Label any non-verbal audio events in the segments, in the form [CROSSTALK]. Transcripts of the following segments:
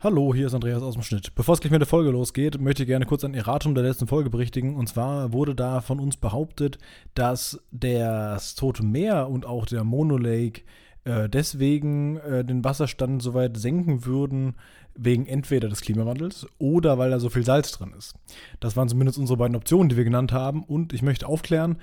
Hallo, hier ist Andreas aus dem Schnitt. Bevor es gleich mit der Folge losgeht, möchte ich gerne kurz ein Erratum der letzten Folge berichtigen. Und zwar wurde da von uns behauptet, dass das Tote Meer und auch der Monolake äh, deswegen äh, den Wasserstand so weit senken würden, wegen entweder des Klimawandels oder weil da so viel Salz drin ist. Das waren zumindest unsere beiden Optionen, die wir genannt haben. Und ich möchte aufklären,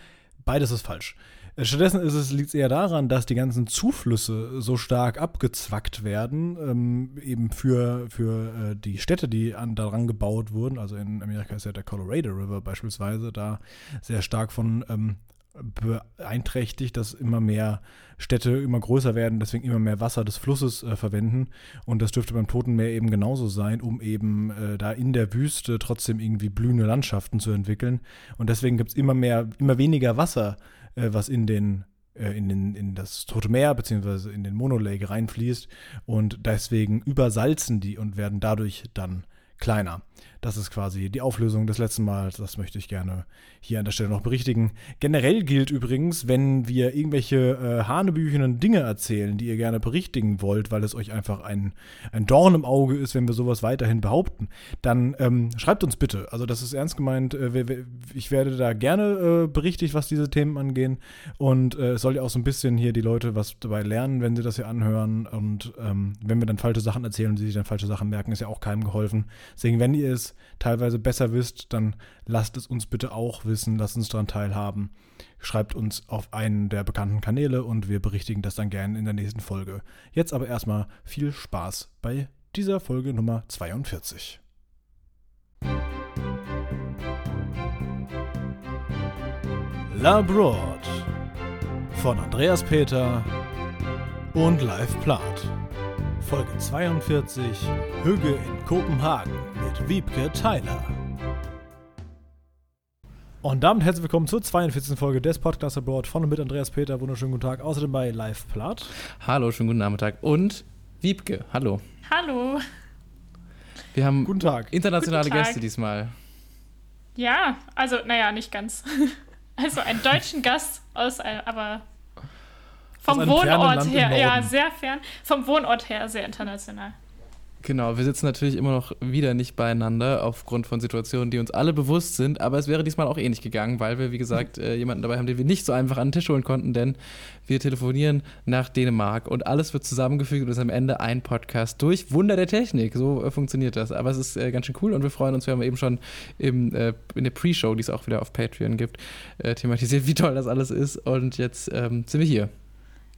beides ist falsch. Stattdessen liegt es eher daran, dass die ganzen Zuflüsse so stark abgezwackt werden, ähm, eben für, für äh, die Städte, die an, daran gebaut wurden. Also in Amerika ist ja der Colorado River beispielsweise da sehr stark von ähm, beeinträchtigt, dass immer mehr Städte immer größer werden, deswegen immer mehr Wasser des Flusses äh, verwenden. Und das dürfte beim Toten Meer eben genauso sein, um eben äh, da in der Wüste trotzdem irgendwie blühende Landschaften zu entwickeln. Und deswegen gibt es immer mehr, immer weniger Wasser äh, was in den äh, in, den, in das Tote Meer beziehungsweise in den Monolake reinfließt und deswegen übersalzen die und werden dadurch dann kleiner. Das ist quasi die Auflösung des letzten Mals. Das möchte ich gerne hier an der Stelle noch berichtigen. Generell gilt übrigens, wenn wir irgendwelche äh, hanebüchenen Dinge erzählen, die ihr gerne berichtigen wollt, weil es euch einfach ein, ein Dorn im Auge ist, wenn wir sowas weiterhin behaupten, dann ähm, schreibt uns bitte. Also das ist ernst gemeint. Äh, ich werde da gerne äh, berichtigt, was diese Themen angehen. Und äh, es soll ja auch so ein bisschen hier die Leute was dabei lernen, wenn sie das hier anhören. Und ähm, wenn wir dann falsche Sachen erzählen und sie sich dann falsche Sachen merken, ist ja auch keinem geholfen. Deswegen, wenn ihr es teilweise besser wisst, dann lasst es uns bitte auch wissen, lasst uns daran teilhaben. Schreibt uns auf einen der bekannten Kanäle und wir berichtigen das dann gerne in der nächsten Folge. Jetzt aber erstmal viel Spaß bei dieser Folge Nummer 42. La Broad von Andreas Peter und Live Plath. Folge 42 Hüge in Kopenhagen mit Wiebke Tyler. Und damit herzlich willkommen zur 42. Folge des Podcasts Abroad von und mit Andreas Peter. Wunderschönen guten Tag. Außerdem bei Live Platt. Hallo, schönen guten Nachmittag. Und Wiebke, hallo. Hallo. Wir haben guten Tag. internationale Guten Tag. Gäste diesmal. Ja, also, naja, nicht ganz. [LAUGHS] Also einen deutschen Gast aus, äh, aber vom Wohnort her, ja, sehr fern. Vom Wohnort her sehr international. Genau, wir sitzen natürlich immer noch wieder nicht beieinander aufgrund von Situationen, die uns alle bewusst sind, aber es wäre diesmal auch ähnlich gegangen, weil wir, wie gesagt, [LAUGHS] äh, jemanden dabei haben, den wir nicht so einfach an den Tisch holen konnten, denn wir telefonieren nach Dänemark und alles wird zusammengefügt und ist am Ende ein Podcast durch Wunder der Technik. So äh, funktioniert das. Aber es ist äh, ganz schön cool und wir freuen uns. Wir haben eben schon im, äh, in der Pre-Show, die es auch wieder auf Patreon gibt, äh, thematisiert, wie toll das alles ist und jetzt ähm, sind wir hier.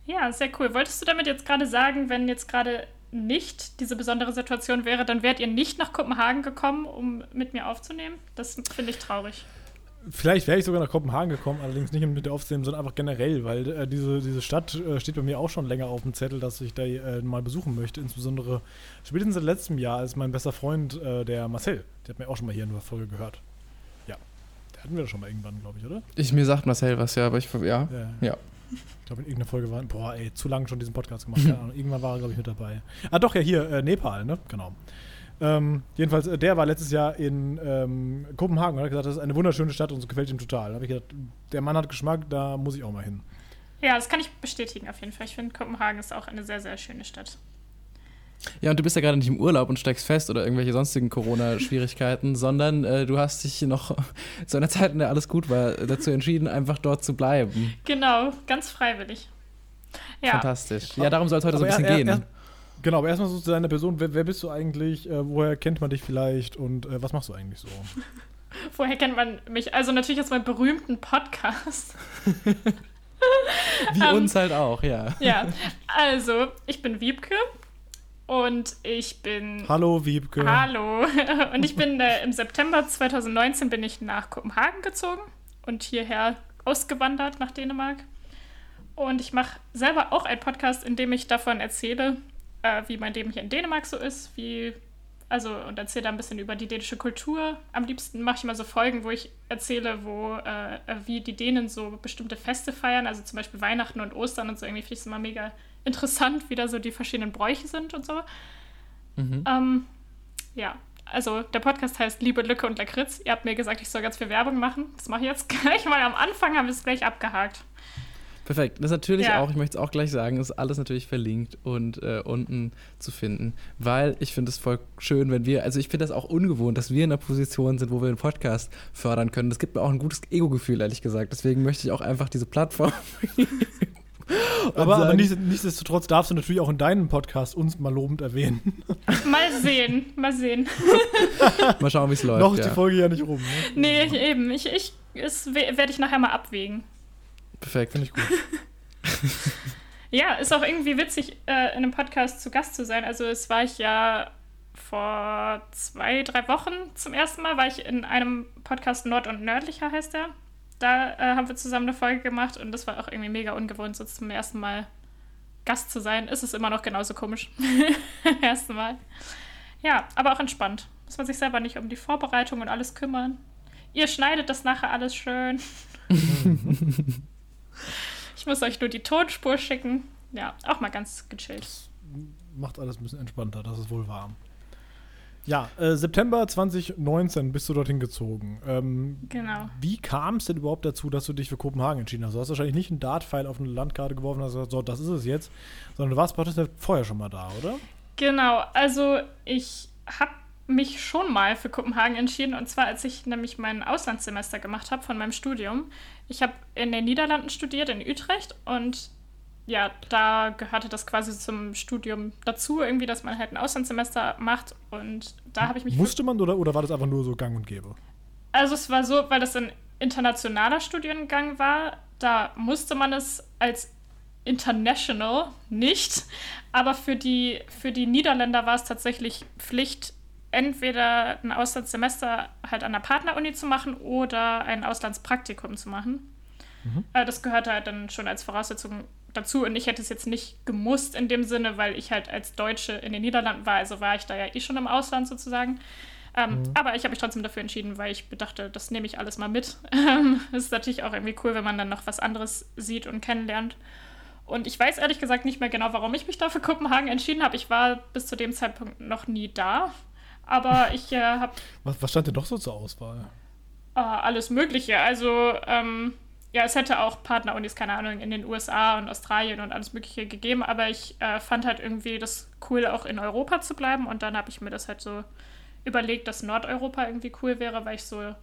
Ja, sehr cool. Wolltest du damit jetzt gerade sagen, wenn jetzt gerade nicht diese besondere Situation wäre, dann wärt ihr nicht nach Kopenhagen gekommen, um mit mir aufzunehmen? Das finde ich traurig. Vielleicht wäre ich sogar nach Kopenhagen gekommen, allerdings nicht mit der aufzunehmen, sondern einfach generell, weil äh, diese, diese Stadt äh, steht bei mir auch schon länger auf dem Zettel, dass ich da äh, mal besuchen möchte. Insbesondere spätestens seit letztem Jahr ist mein bester Freund, äh, der Marcel, der hat mir auch schon mal hier in der Folge gehört. Ja, der hatten wir doch schon mal irgendwann, glaube ich, oder? Ich, mir sagt Marcel was, ja, aber ich, ja. Ja. Ja. Ich glaube, in irgendeiner Folge war, boah, ey, zu lange schon diesen Podcast gemacht. Keine Ahnung, [LAUGHS] irgendwann war er, glaube ich, mit dabei. Ah, doch, ja, hier, äh, Nepal, ne? Genau. Ähm, jedenfalls, äh, der war letztes Jahr in ähm, Kopenhagen und hat gesagt, das ist eine wunderschöne Stadt und es gefällt ihm total. Da habe ich gedacht, der Mann hat Geschmack, da muss ich auch mal hin. Ja, das kann ich bestätigen auf jeden Fall. Ich finde, Kopenhagen ist auch eine sehr, sehr schöne Stadt. Ja, und du bist ja gerade nicht im Urlaub und steigst fest oder irgendwelche sonstigen Corona-Schwierigkeiten, [LAUGHS] sondern äh, du hast dich noch [LAUGHS] zu einer Zeit, in der alles gut war, dazu entschieden, einfach dort zu bleiben. Genau, ganz freiwillig. Ja, Fantastisch. Ja, darum soll es heute so ein Aber bisschen er- gehen. er- Genau, aber erstmal so zu deiner Person. Wer, wer bist du eigentlich? Äh, woher kennt man dich vielleicht? Und äh, was machst du eigentlich so? [LAUGHS] woher kennt man mich? Also natürlich aus meinem berühmten Podcast. Wie Ähm, uns halt auch, ja. Ja, also ich bin Wiebke und ich bin. Hallo, Wiebke. Hallo. [LAUGHS] Und ich bin äh, im September 2019 bin ich nach Kopenhagen gezogen und hierher ausgewandert nach Dänemark. Und ich mache selber auch einen Podcast, in dem ich davon erzähle, äh, wie mein Leben hier in Dänemark so ist, wie also und erzähle da ein bisschen über die dänische Kultur. Am liebsten mache ich immer so Folgen, wo ich erzähle, wo äh, wie die Dänen so bestimmte Feste feiern, also zum Beispiel Weihnachten und Ostern und so. Irgendwie finde ich es immer mega interessant, wie da so die verschiedenen Bräuche sind und so. Mhm. Ähm, ja, also der Podcast heißt Liebe, Lücke und Lakritz. Ihr habt mir gesagt, ich soll ganz viel Werbung machen. Das mache ich jetzt [LAUGHS] gleich, weil am Anfang haben wir es gleich abgehakt. Perfekt. Das ist natürlich Ja. auch, ich möchte es auch gleich sagen, ist alles natürlich verlinkt und äh, unten zu finden, weil ich finde es voll schön, wenn wir, also ich finde das auch ungewohnt, dass wir in einer Position sind, wo wir den Podcast fördern können. Das gibt mir auch ein gutes Ego-Gefühl, ehrlich gesagt. Deswegen möchte ich auch einfach diese Plattform. [LAUGHS] [LAUGHS] Aber, aber sagen- nichts- nichtsdestotrotz darfst du natürlich auch in deinem Podcast uns mal lobend erwähnen. [LAUGHS] Mal sehen, mal sehen. [LAUGHS] mal schauen, wie es läuft. Noch ist ja. die Folge ja nicht rum. Ne? Nee, ich, eben. Ich, ich, es werde ich nachher mal abwägen. Perfekt. Finde ich gut. [LAUGHS] Ja, ist auch irgendwie witzig, äh, in einem Podcast zu Gast zu sein. Also es war ich ja vor zwei, drei Wochen zum ersten Mal, war ich in einem Podcast Nord und Nördlicher heißt der. Da äh, haben wir zusammen eine Folge gemacht und das war auch irgendwie mega ungewohnt, so zum ersten Mal Gast zu sein. Ist es immer noch genauso komisch. [LAUGHS] ersten Mal. Ja, aber auch entspannt. Muss man sich selber nicht um die Vorbereitung und alles kümmern. Ihr schneidet das nachher alles schön. [LAUGHS] ich muss euch nur die Tonspur schicken. Ja, auch mal ganz gechillt. Macht alles ein bisschen entspannter, das ist wohl wahr. Ja, äh, September 2019 bist du dorthin gezogen. Ähm, Genau. Wie kam es denn überhaupt dazu, dass du dich für Kopenhagen entschieden hast? Du hast wahrscheinlich nicht einen Dart-Pfeil auf eine Landkarte geworfen und hast gesagt, so, das ist es jetzt, sondern du warst vorher schon mal da, oder? Genau, also ich habe mich schon mal für Kopenhagen entschieden und zwar als ich nämlich mein Auslandssemester gemacht habe von meinem Studium. Ich habe in den Niederlanden studiert, in Utrecht und ja, da gehörte das quasi zum Studium dazu, irgendwie, dass man halt ein Auslandssemester macht und da habe ich mich Musste man oder, oder war das einfach nur so gang und gäbe? Also es war so, weil das ein internationaler Studiengang war, da musste man es als international nicht, aber für die, für die Niederländer war es tatsächlich Pflicht, entweder ein Auslandssemester halt an der Partneruni zu machen oder ein Auslandspraktikum zu machen. Äh, Das gehörte halt dann schon als Voraussetzung dazu und ich hätte es jetzt nicht gemusst in dem Sinne, weil ich halt als Deutsche in den Niederlanden war, also war ich da ja eh schon im Ausland sozusagen. Ähm, Aber ich habe mich trotzdem dafür entschieden, weil ich bedachte, das nehme ich alles mal mit. [LAUGHS] Ähm, Es ist natürlich auch irgendwie cool, wenn man dann noch was anderes sieht und kennenlernt. Und ich weiß ehrlich gesagt nicht mehr genau, warum ich mich da für Kopenhagen entschieden habe. Ich war bis zu dem Zeitpunkt noch nie da. Aber [LAUGHS] ich äh, habe Was, was stand denn doch so zur Auswahl? äh, alles Mögliche. Also, ähm, ja, es hätte auch Partnerunis, keine Ahnung, in den USA und Australien und alles Mögliche gegeben. Aber ich äh, fand halt irgendwie das cool, auch in Europa zu bleiben. Und dann habe ich mir das halt so überlegt, dass Nordeuropa irgendwie cool wäre, weil ich so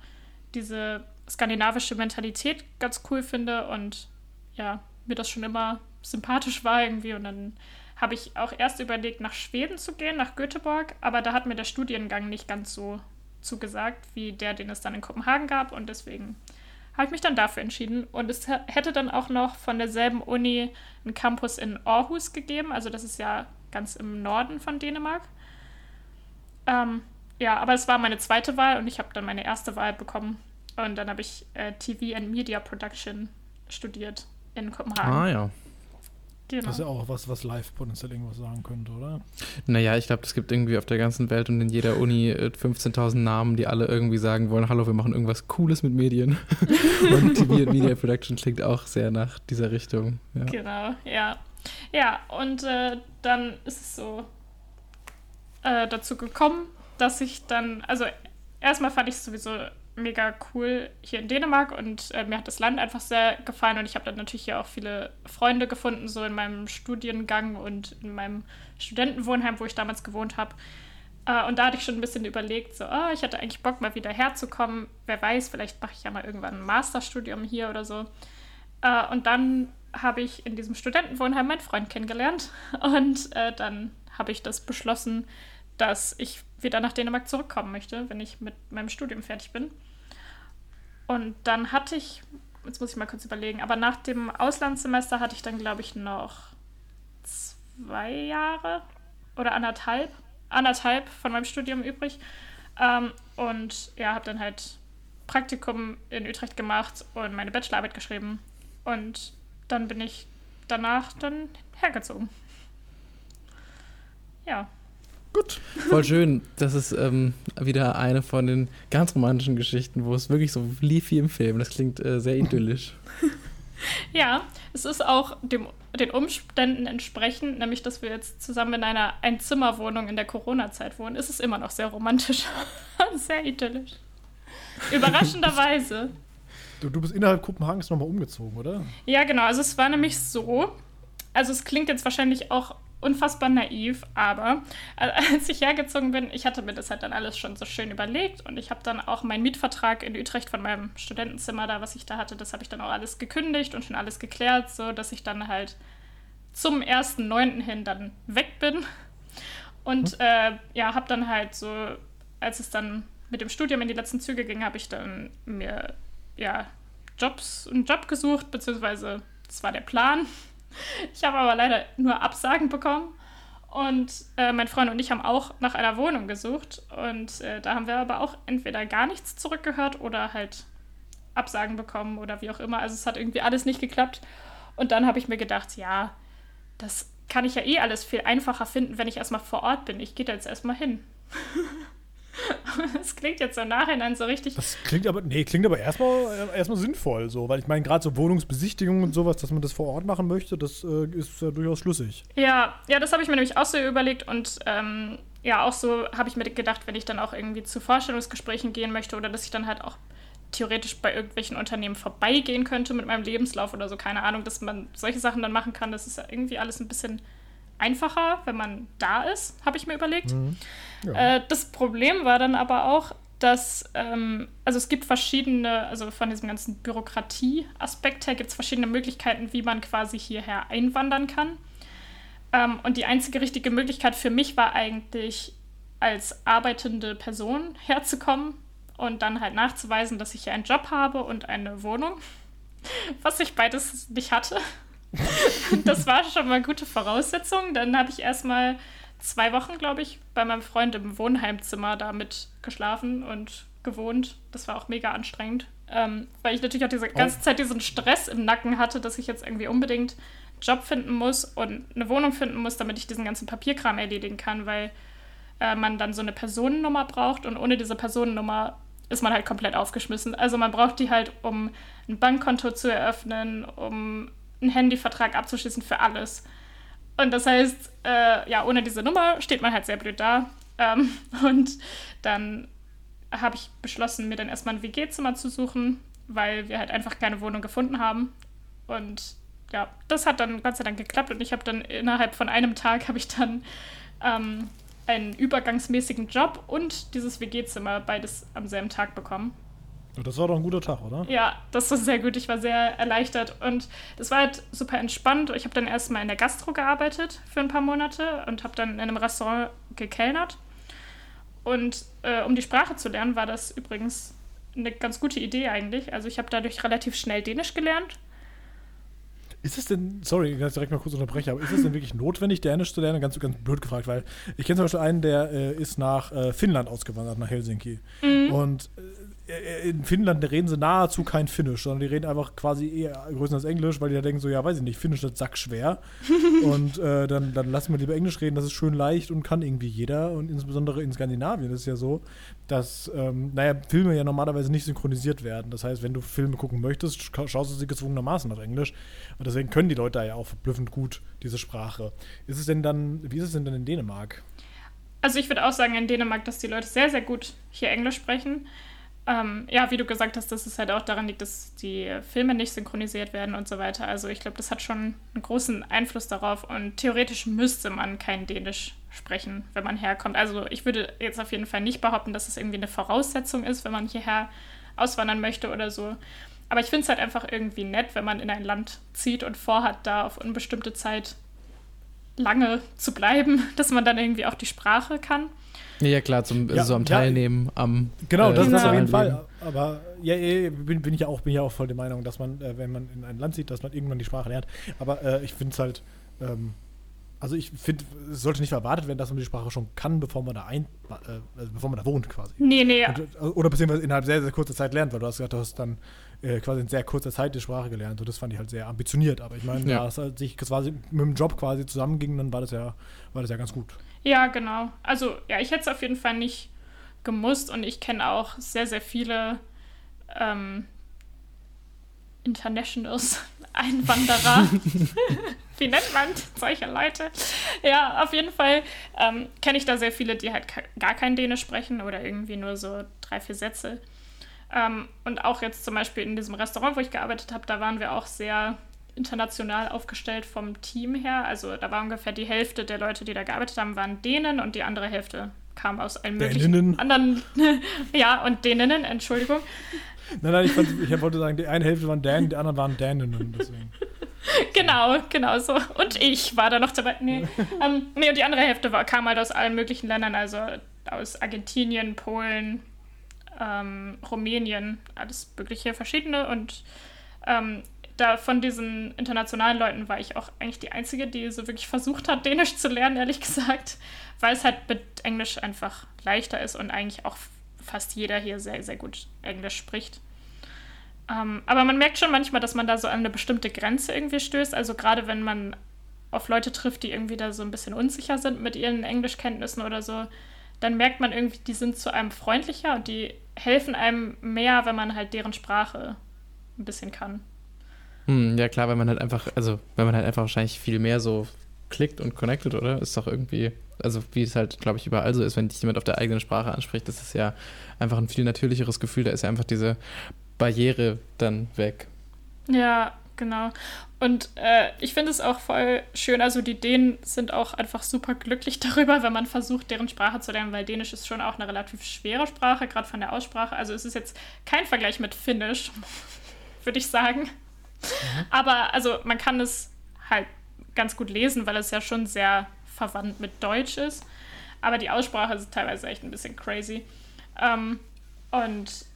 diese skandinavische Mentalität ganz cool finde und ja, mir das schon immer sympathisch war irgendwie. Und dann habe ich auch erst überlegt, nach Schweden zu gehen, nach Göteborg, aber da hat mir der Studiengang nicht ganz so zugesagt, wie der, den es dann in Kopenhagen gab. Und deswegen habe ich mich dann dafür entschieden. Und es hätte dann auch noch von derselben Uni einen Campus in Aarhus gegeben. Also das ist ja ganz im Norden von Dänemark. Ähm, ja, aber es war meine zweite Wahl und ich habe dann meine erste Wahl bekommen. Und dann habe ich äh, TV and Media Production studiert in Kopenhagen. Ah ja. Genau. Das ist ja auch was, was live potenziell irgendwas sagen könnte, oder? Naja, ich glaube, es gibt irgendwie auf der ganzen Welt und in jeder Uni äh, 15.000 Namen, die alle irgendwie sagen wollen, hallo, wir machen irgendwas Cooles mit Medien. [LAUGHS] und TV und Media Production klingt auch sehr nach dieser Richtung. Ja. Genau, ja. Ja, und äh, dann ist es so äh, dazu gekommen, dass ich dann, also erstmal fand ich es sowieso mega cool hier in Dänemark und äh, mir hat das Land einfach sehr gefallen und ich habe dann natürlich hier auch viele Freunde gefunden, so in meinem Studiengang und in meinem Studentenwohnheim, wo ich damals gewohnt habe. Äh, und da hatte ich schon ein bisschen überlegt, so, oh, ich hätte eigentlich Bock, mal wieder herzukommen. Wer weiß, vielleicht mache ich ja mal irgendwann ein Masterstudium hier oder so. Äh, und dann habe ich in diesem Studentenwohnheim meinen Freund kennengelernt. [LAUGHS] Und äh, dann habe ich das beschlossen, dass ich wieder nach Dänemark zurückkommen möchte, wenn ich mit meinem Studium fertig bin. Und dann hatte ich, jetzt muss ich mal kurz überlegen, aber nach dem Auslandssemester hatte ich dann, glaube ich, noch zwei Jahre oder anderthalb, anderthalb von meinem Studium übrig. Ähm, und ja, habe dann halt Praktikum in Utrecht gemacht und meine Bachelorarbeit geschrieben. Und dann bin ich danach dann hergezogen. Ja. Gut. Voll schön. Das ist ähm, wieder eine von den ganz romantischen Geschichten, wo es wirklich so lief wie im Film. Das klingt äh, sehr idyllisch. [LAUGHS] Ja, es ist auch dem, den Umständen entsprechend, nämlich dass wir jetzt zusammen in einer Einzimmerwohnung in der Corona-Zeit wohnen, ist es immer noch sehr romantisch [LAUGHS] und sehr idyllisch. Überraschenderweise. Du, du bist innerhalb Kopenhagens nochmal umgezogen, oder? Ja, genau. Also es war nämlich so, also es klingt jetzt wahrscheinlich auch unfassbar naiv, aber äh, [LAUGHS] als ich hergezogen bin, ich hatte mir das halt dann alles schon so schön überlegt und ich habe dann auch meinen Mietvertrag in Utrecht von meinem Studentenzimmer da, was ich da hatte, das habe ich dann auch alles gekündigt und schon alles geklärt, so dass ich dann halt zum 1.9. hin dann weg bin. Und hm. äh, ja, habe dann halt so, als es dann mit dem Studium in die letzten Züge ging, habe ich dann mir ja Jobs, einen Job gesucht, beziehungsweise das war der Plan. Ich habe aber leider nur Absagen bekommen. Und äh, mein Freund und ich haben auch nach einer Wohnung gesucht. Und äh, da haben wir aber auch entweder gar nichts zurückgehört oder halt Absagen bekommen oder wie auch immer. Also es hat irgendwie alles nicht geklappt. Und dann habe ich mir gedacht, ja, das kann ich ja eh alles viel einfacher finden, wenn ich erstmal vor Ort bin. Ich gehe da jetzt erstmal hin. [LAUGHS] [LAUGHS] Das klingt jetzt so im Nachhinein so richtig. Das klingt aber, nee, klingt aber erstmal, äh, erstmal sinnvoll, so, weil ich meine, gerade so Wohnungsbesichtigungen und sowas, dass man das vor Ort machen möchte, das äh, ist ja durchaus schlüssig. Ja, ja, das habe ich mir nämlich auch so überlegt und ähm, ja, auch so habe ich mir gedacht, wenn ich dann auch irgendwie zu Vorstellungsgesprächen gehen möchte oder dass ich dann halt auch theoretisch bei irgendwelchen Unternehmen vorbeigehen könnte mit meinem Lebenslauf oder so, keine Ahnung, dass man solche Sachen dann machen kann. Das ist ja irgendwie alles ein bisschen einfacher, wenn man da ist, habe ich mir überlegt. Mhm. Ja. Äh, das Problem war dann aber auch, dass, ähm, also es gibt verschiedene, also von diesem ganzen Bürokratie-Aspekt her gibt es verschiedene Möglichkeiten, wie man quasi hierher einwandern kann. Ähm, und die einzige richtige Möglichkeit für mich war eigentlich, als arbeitende Person herzukommen und dann halt nachzuweisen, dass ich hier einen Job habe und eine Wohnung, [LAUGHS] was ich beides nicht hatte. [LAUGHS] das war schon mal gute Voraussetzung. Dann habe ich erstmal zwei Wochen, glaube ich, bei meinem Freund im Wohnheimzimmer damit geschlafen und gewohnt. Das war auch mega anstrengend, ähm, weil ich natürlich auch diese oh. ganze Zeit diesen Stress im Nacken hatte, dass ich jetzt irgendwie unbedingt Job finden muss und eine Wohnung finden muss, damit ich diesen ganzen Papierkram erledigen kann, weil äh, man dann so eine Personennummer braucht und ohne diese Personennummer ist man halt komplett aufgeschmissen. Also man braucht die halt, um ein Bankkonto zu eröffnen, um einen Handyvertrag abzuschließen für alles. Und das heißt, äh, ja, ohne diese Nummer steht man halt sehr blöd da. Ähm, [LAUGHS] und dann habe ich beschlossen, mir dann erstmal ein WG-Zimmer zu suchen, weil wir halt einfach keine Wohnung gefunden haben. Und ja, das hat dann Gott sei Dank geklappt und ich habe dann innerhalb von einem Tag habe ich dann ähm, einen übergangsmäßigen Job und dieses WG-Zimmer beides am selben Tag bekommen. Das war doch ein guter Tag, oder? Ja, das war sehr gut. Ich war sehr erleichtert und das war halt super entspannt. Ich habe dann erstmal in der Gastro gearbeitet für ein paar Monate und habe dann in einem Restaurant gekellnert. Und äh, um die Sprache zu lernen, war das übrigens eine ganz gute Idee eigentlich. Also ich habe dadurch relativ schnell Dänisch gelernt ist es denn, sorry, ich kann direkt mal kurz unterbrechen, aber ist es denn wirklich notwendig, Dänisch zu lernen? Ganz, ganz blöd gefragt, weil ich kenne zum Beispiel einen, der äh, ist nach äh, Finnland ausgewandert, nach Helsinki. Mhm. Und äh, in Finnland reden sie nahezu kein Finnisch, sondern die reden einfach quasi eher größtenteils Englisch, weil die da denken so, ja, weiß ich nicht, Finnisch ist sackschwer. [LAUGHS] und äh, dann, dann lassen wir lieber Englisch reden, das ist schön leicht und kann irgendwie jeder. Und insbesondere in Skandinavien ist es ja so, dass, ähm, naja, Filme ja normalerweise nicht synchronisiert werden. Das heißt, wenn du Filme gucken möchtest, schaust du sie gezwungenermaßen auf Englisch. Und deswegen können die Leute ja auch verblüffend gut diese Sprache. Ist es denn dann, wie ist es denn dann in Dänemark? Also ich würde auch sagen in Dänemark, dass die Leute sehr, sehr gut hier Englisch sprechen. Ähm, ja, wie du gesagt hast, dass es halt auch daran liegt, dass die Filme nicht synchronisiert werden und so weiter. Also ich glaube, das hat schon einen großen Einfluss darauf und theoretisch müsste man kein Dänisch sprechen, wenn man herkommt. Also ich würde jetzt auf jeden Fall nicht behaupten, dass es irgendwie eine Voraussetzung ist, wenn man hierher auswandern möchte oder so. Aber ich finde es halt einfach irgendwie nett, wenn man in ein Land zieht und vorhat, da auf unbestimmte Zeit lange zu bleiben, [LAUGHS] dass man dann irgendwie auch die Sprache kann. Ja, klar, zum, ja, so am Teilnehmen ja, am. Genau, das äh, ist auf jeden Fall. Aber ja, bin, bin, ich ja auch, bin ich auch voll der Meinung, dass man, äh, wenn man in ein Land zieht, dass man irgendwann die Sprache lernt. Aber äh, ich finde es halt. Ähm, also ich finde, es sollte nicht erwartet werden, dass man die Sprache schon kann, bevor man da ein, äh, also bevor man da wohnt quasi. Nee, nee. Und, äh, oder beziehungsweise innerhalb sehr, sehr kurzer Zeit lernt, weil du hast gesagt, du hast dann äh, quasi in sehr kurzer Zeit die Sprache gelernt. Und das fand ich halt sehr ambitioniert. Aber ich meine, ja. da es halt sich quasi mit dem Job quasi zusammenging, dann war das ja, war das ja ganz gut. Ja, genau. Also ja, ich hätte es auf jeden Fall nicht gemusst und ich kenne auch sehr, sehr viele ähm, Internationals, [LAUGHS] Einwanderer. [LAUGHS] Wie nennt man solche Leute? Ja, auf jeden Fall ähm, kenne ich da sehr viele, die halt gar kein Dänisch sprechen oder irgendwie nur so drei, vier Sätze. Ähm, und auch jetzt zum Beispiel in diesem Restaurant, wo ich gearbeitet habe, da waren wir auch sehr international aufgestellt vom Team her. Also da war ungefähr die Hälfte der Leute, die da gearbeitet haben, waren Dänen und die andere Hälfte kam aus allen möglichen Däninnen. anderen. [LAUGHS] ja, und Däninnen, Entschuldigung. Nein, nein, ich, fand, ich wollte sagen, die eine Hälfte waren Dänen, die anderen waren Däninnen. Deswegen. [LAUGHS] Genau, genau so. Und ich war da noch dabei. Nee, [LAUGHS] ähm, nee und die andere Hälfte war, kam halt aus allen möglichen Ländern, also aus Argentinien, Polen, ähm, Rumänien, alles mögliche verschiedene. Und ähm, da von diesen internationalen Leuten war ich auch eigentlich die Einzige, die so wirklich versucht hat, Dänisch zu lernen, ehrlich [LAUGHS] gesagt, weil es halt mit Englisch einfach leichter ist und eigentlich auch fast jeder hier sehr, sehr gut Englisch spricht. Ähm, aber man merkt schon manchmal, dass man da so an eine bestimmte Grenze irgendwie stößt. Also gerade wenn man auf Leute trifft, die irgendwie da so ein bisschen unsicher sind mit ihren Englischkenntnissen oder so, dann merkt man irgendwie, die sind zu einem freundlicher und die helfen einem mehr, wenn man halt deren Sprache ein bisschen kann. Hm, ja klar, weil man halt einfach, also wenn man halt einfach wahrscheinlich viel mehr so klickt und connected, oder? Ist doch irgendwie, also wie es halt, glaube ich, überall so ist, wenn dich jemand auf der eigenen Sprache anspricht, das ist ja einfach ein viel natürlicheres Gefühl, da ist ja einfach diese Barriere dann weg. Ja, genau. Und äh, ich finde es auch voll schön, also die Dänen sind auch einfach super glücklich [LAUGHS] darüber, wenn man versucht, deren Sprache zu lernen, weil Dänisch ist schon auch eine relativ schwere Sprache, gerade von der Aussprache. Also es ist jetzt kein Vergleich mit Finnisch, [LAUGHS] würde ich sagen. Mhm. Aber also man kann es halt ganz gut lesen, weil es ja schon sehr verwandt mit Deutsch ist. Aber die Aussprache ist teilweise echt ein bisschen crazy. Ähm, und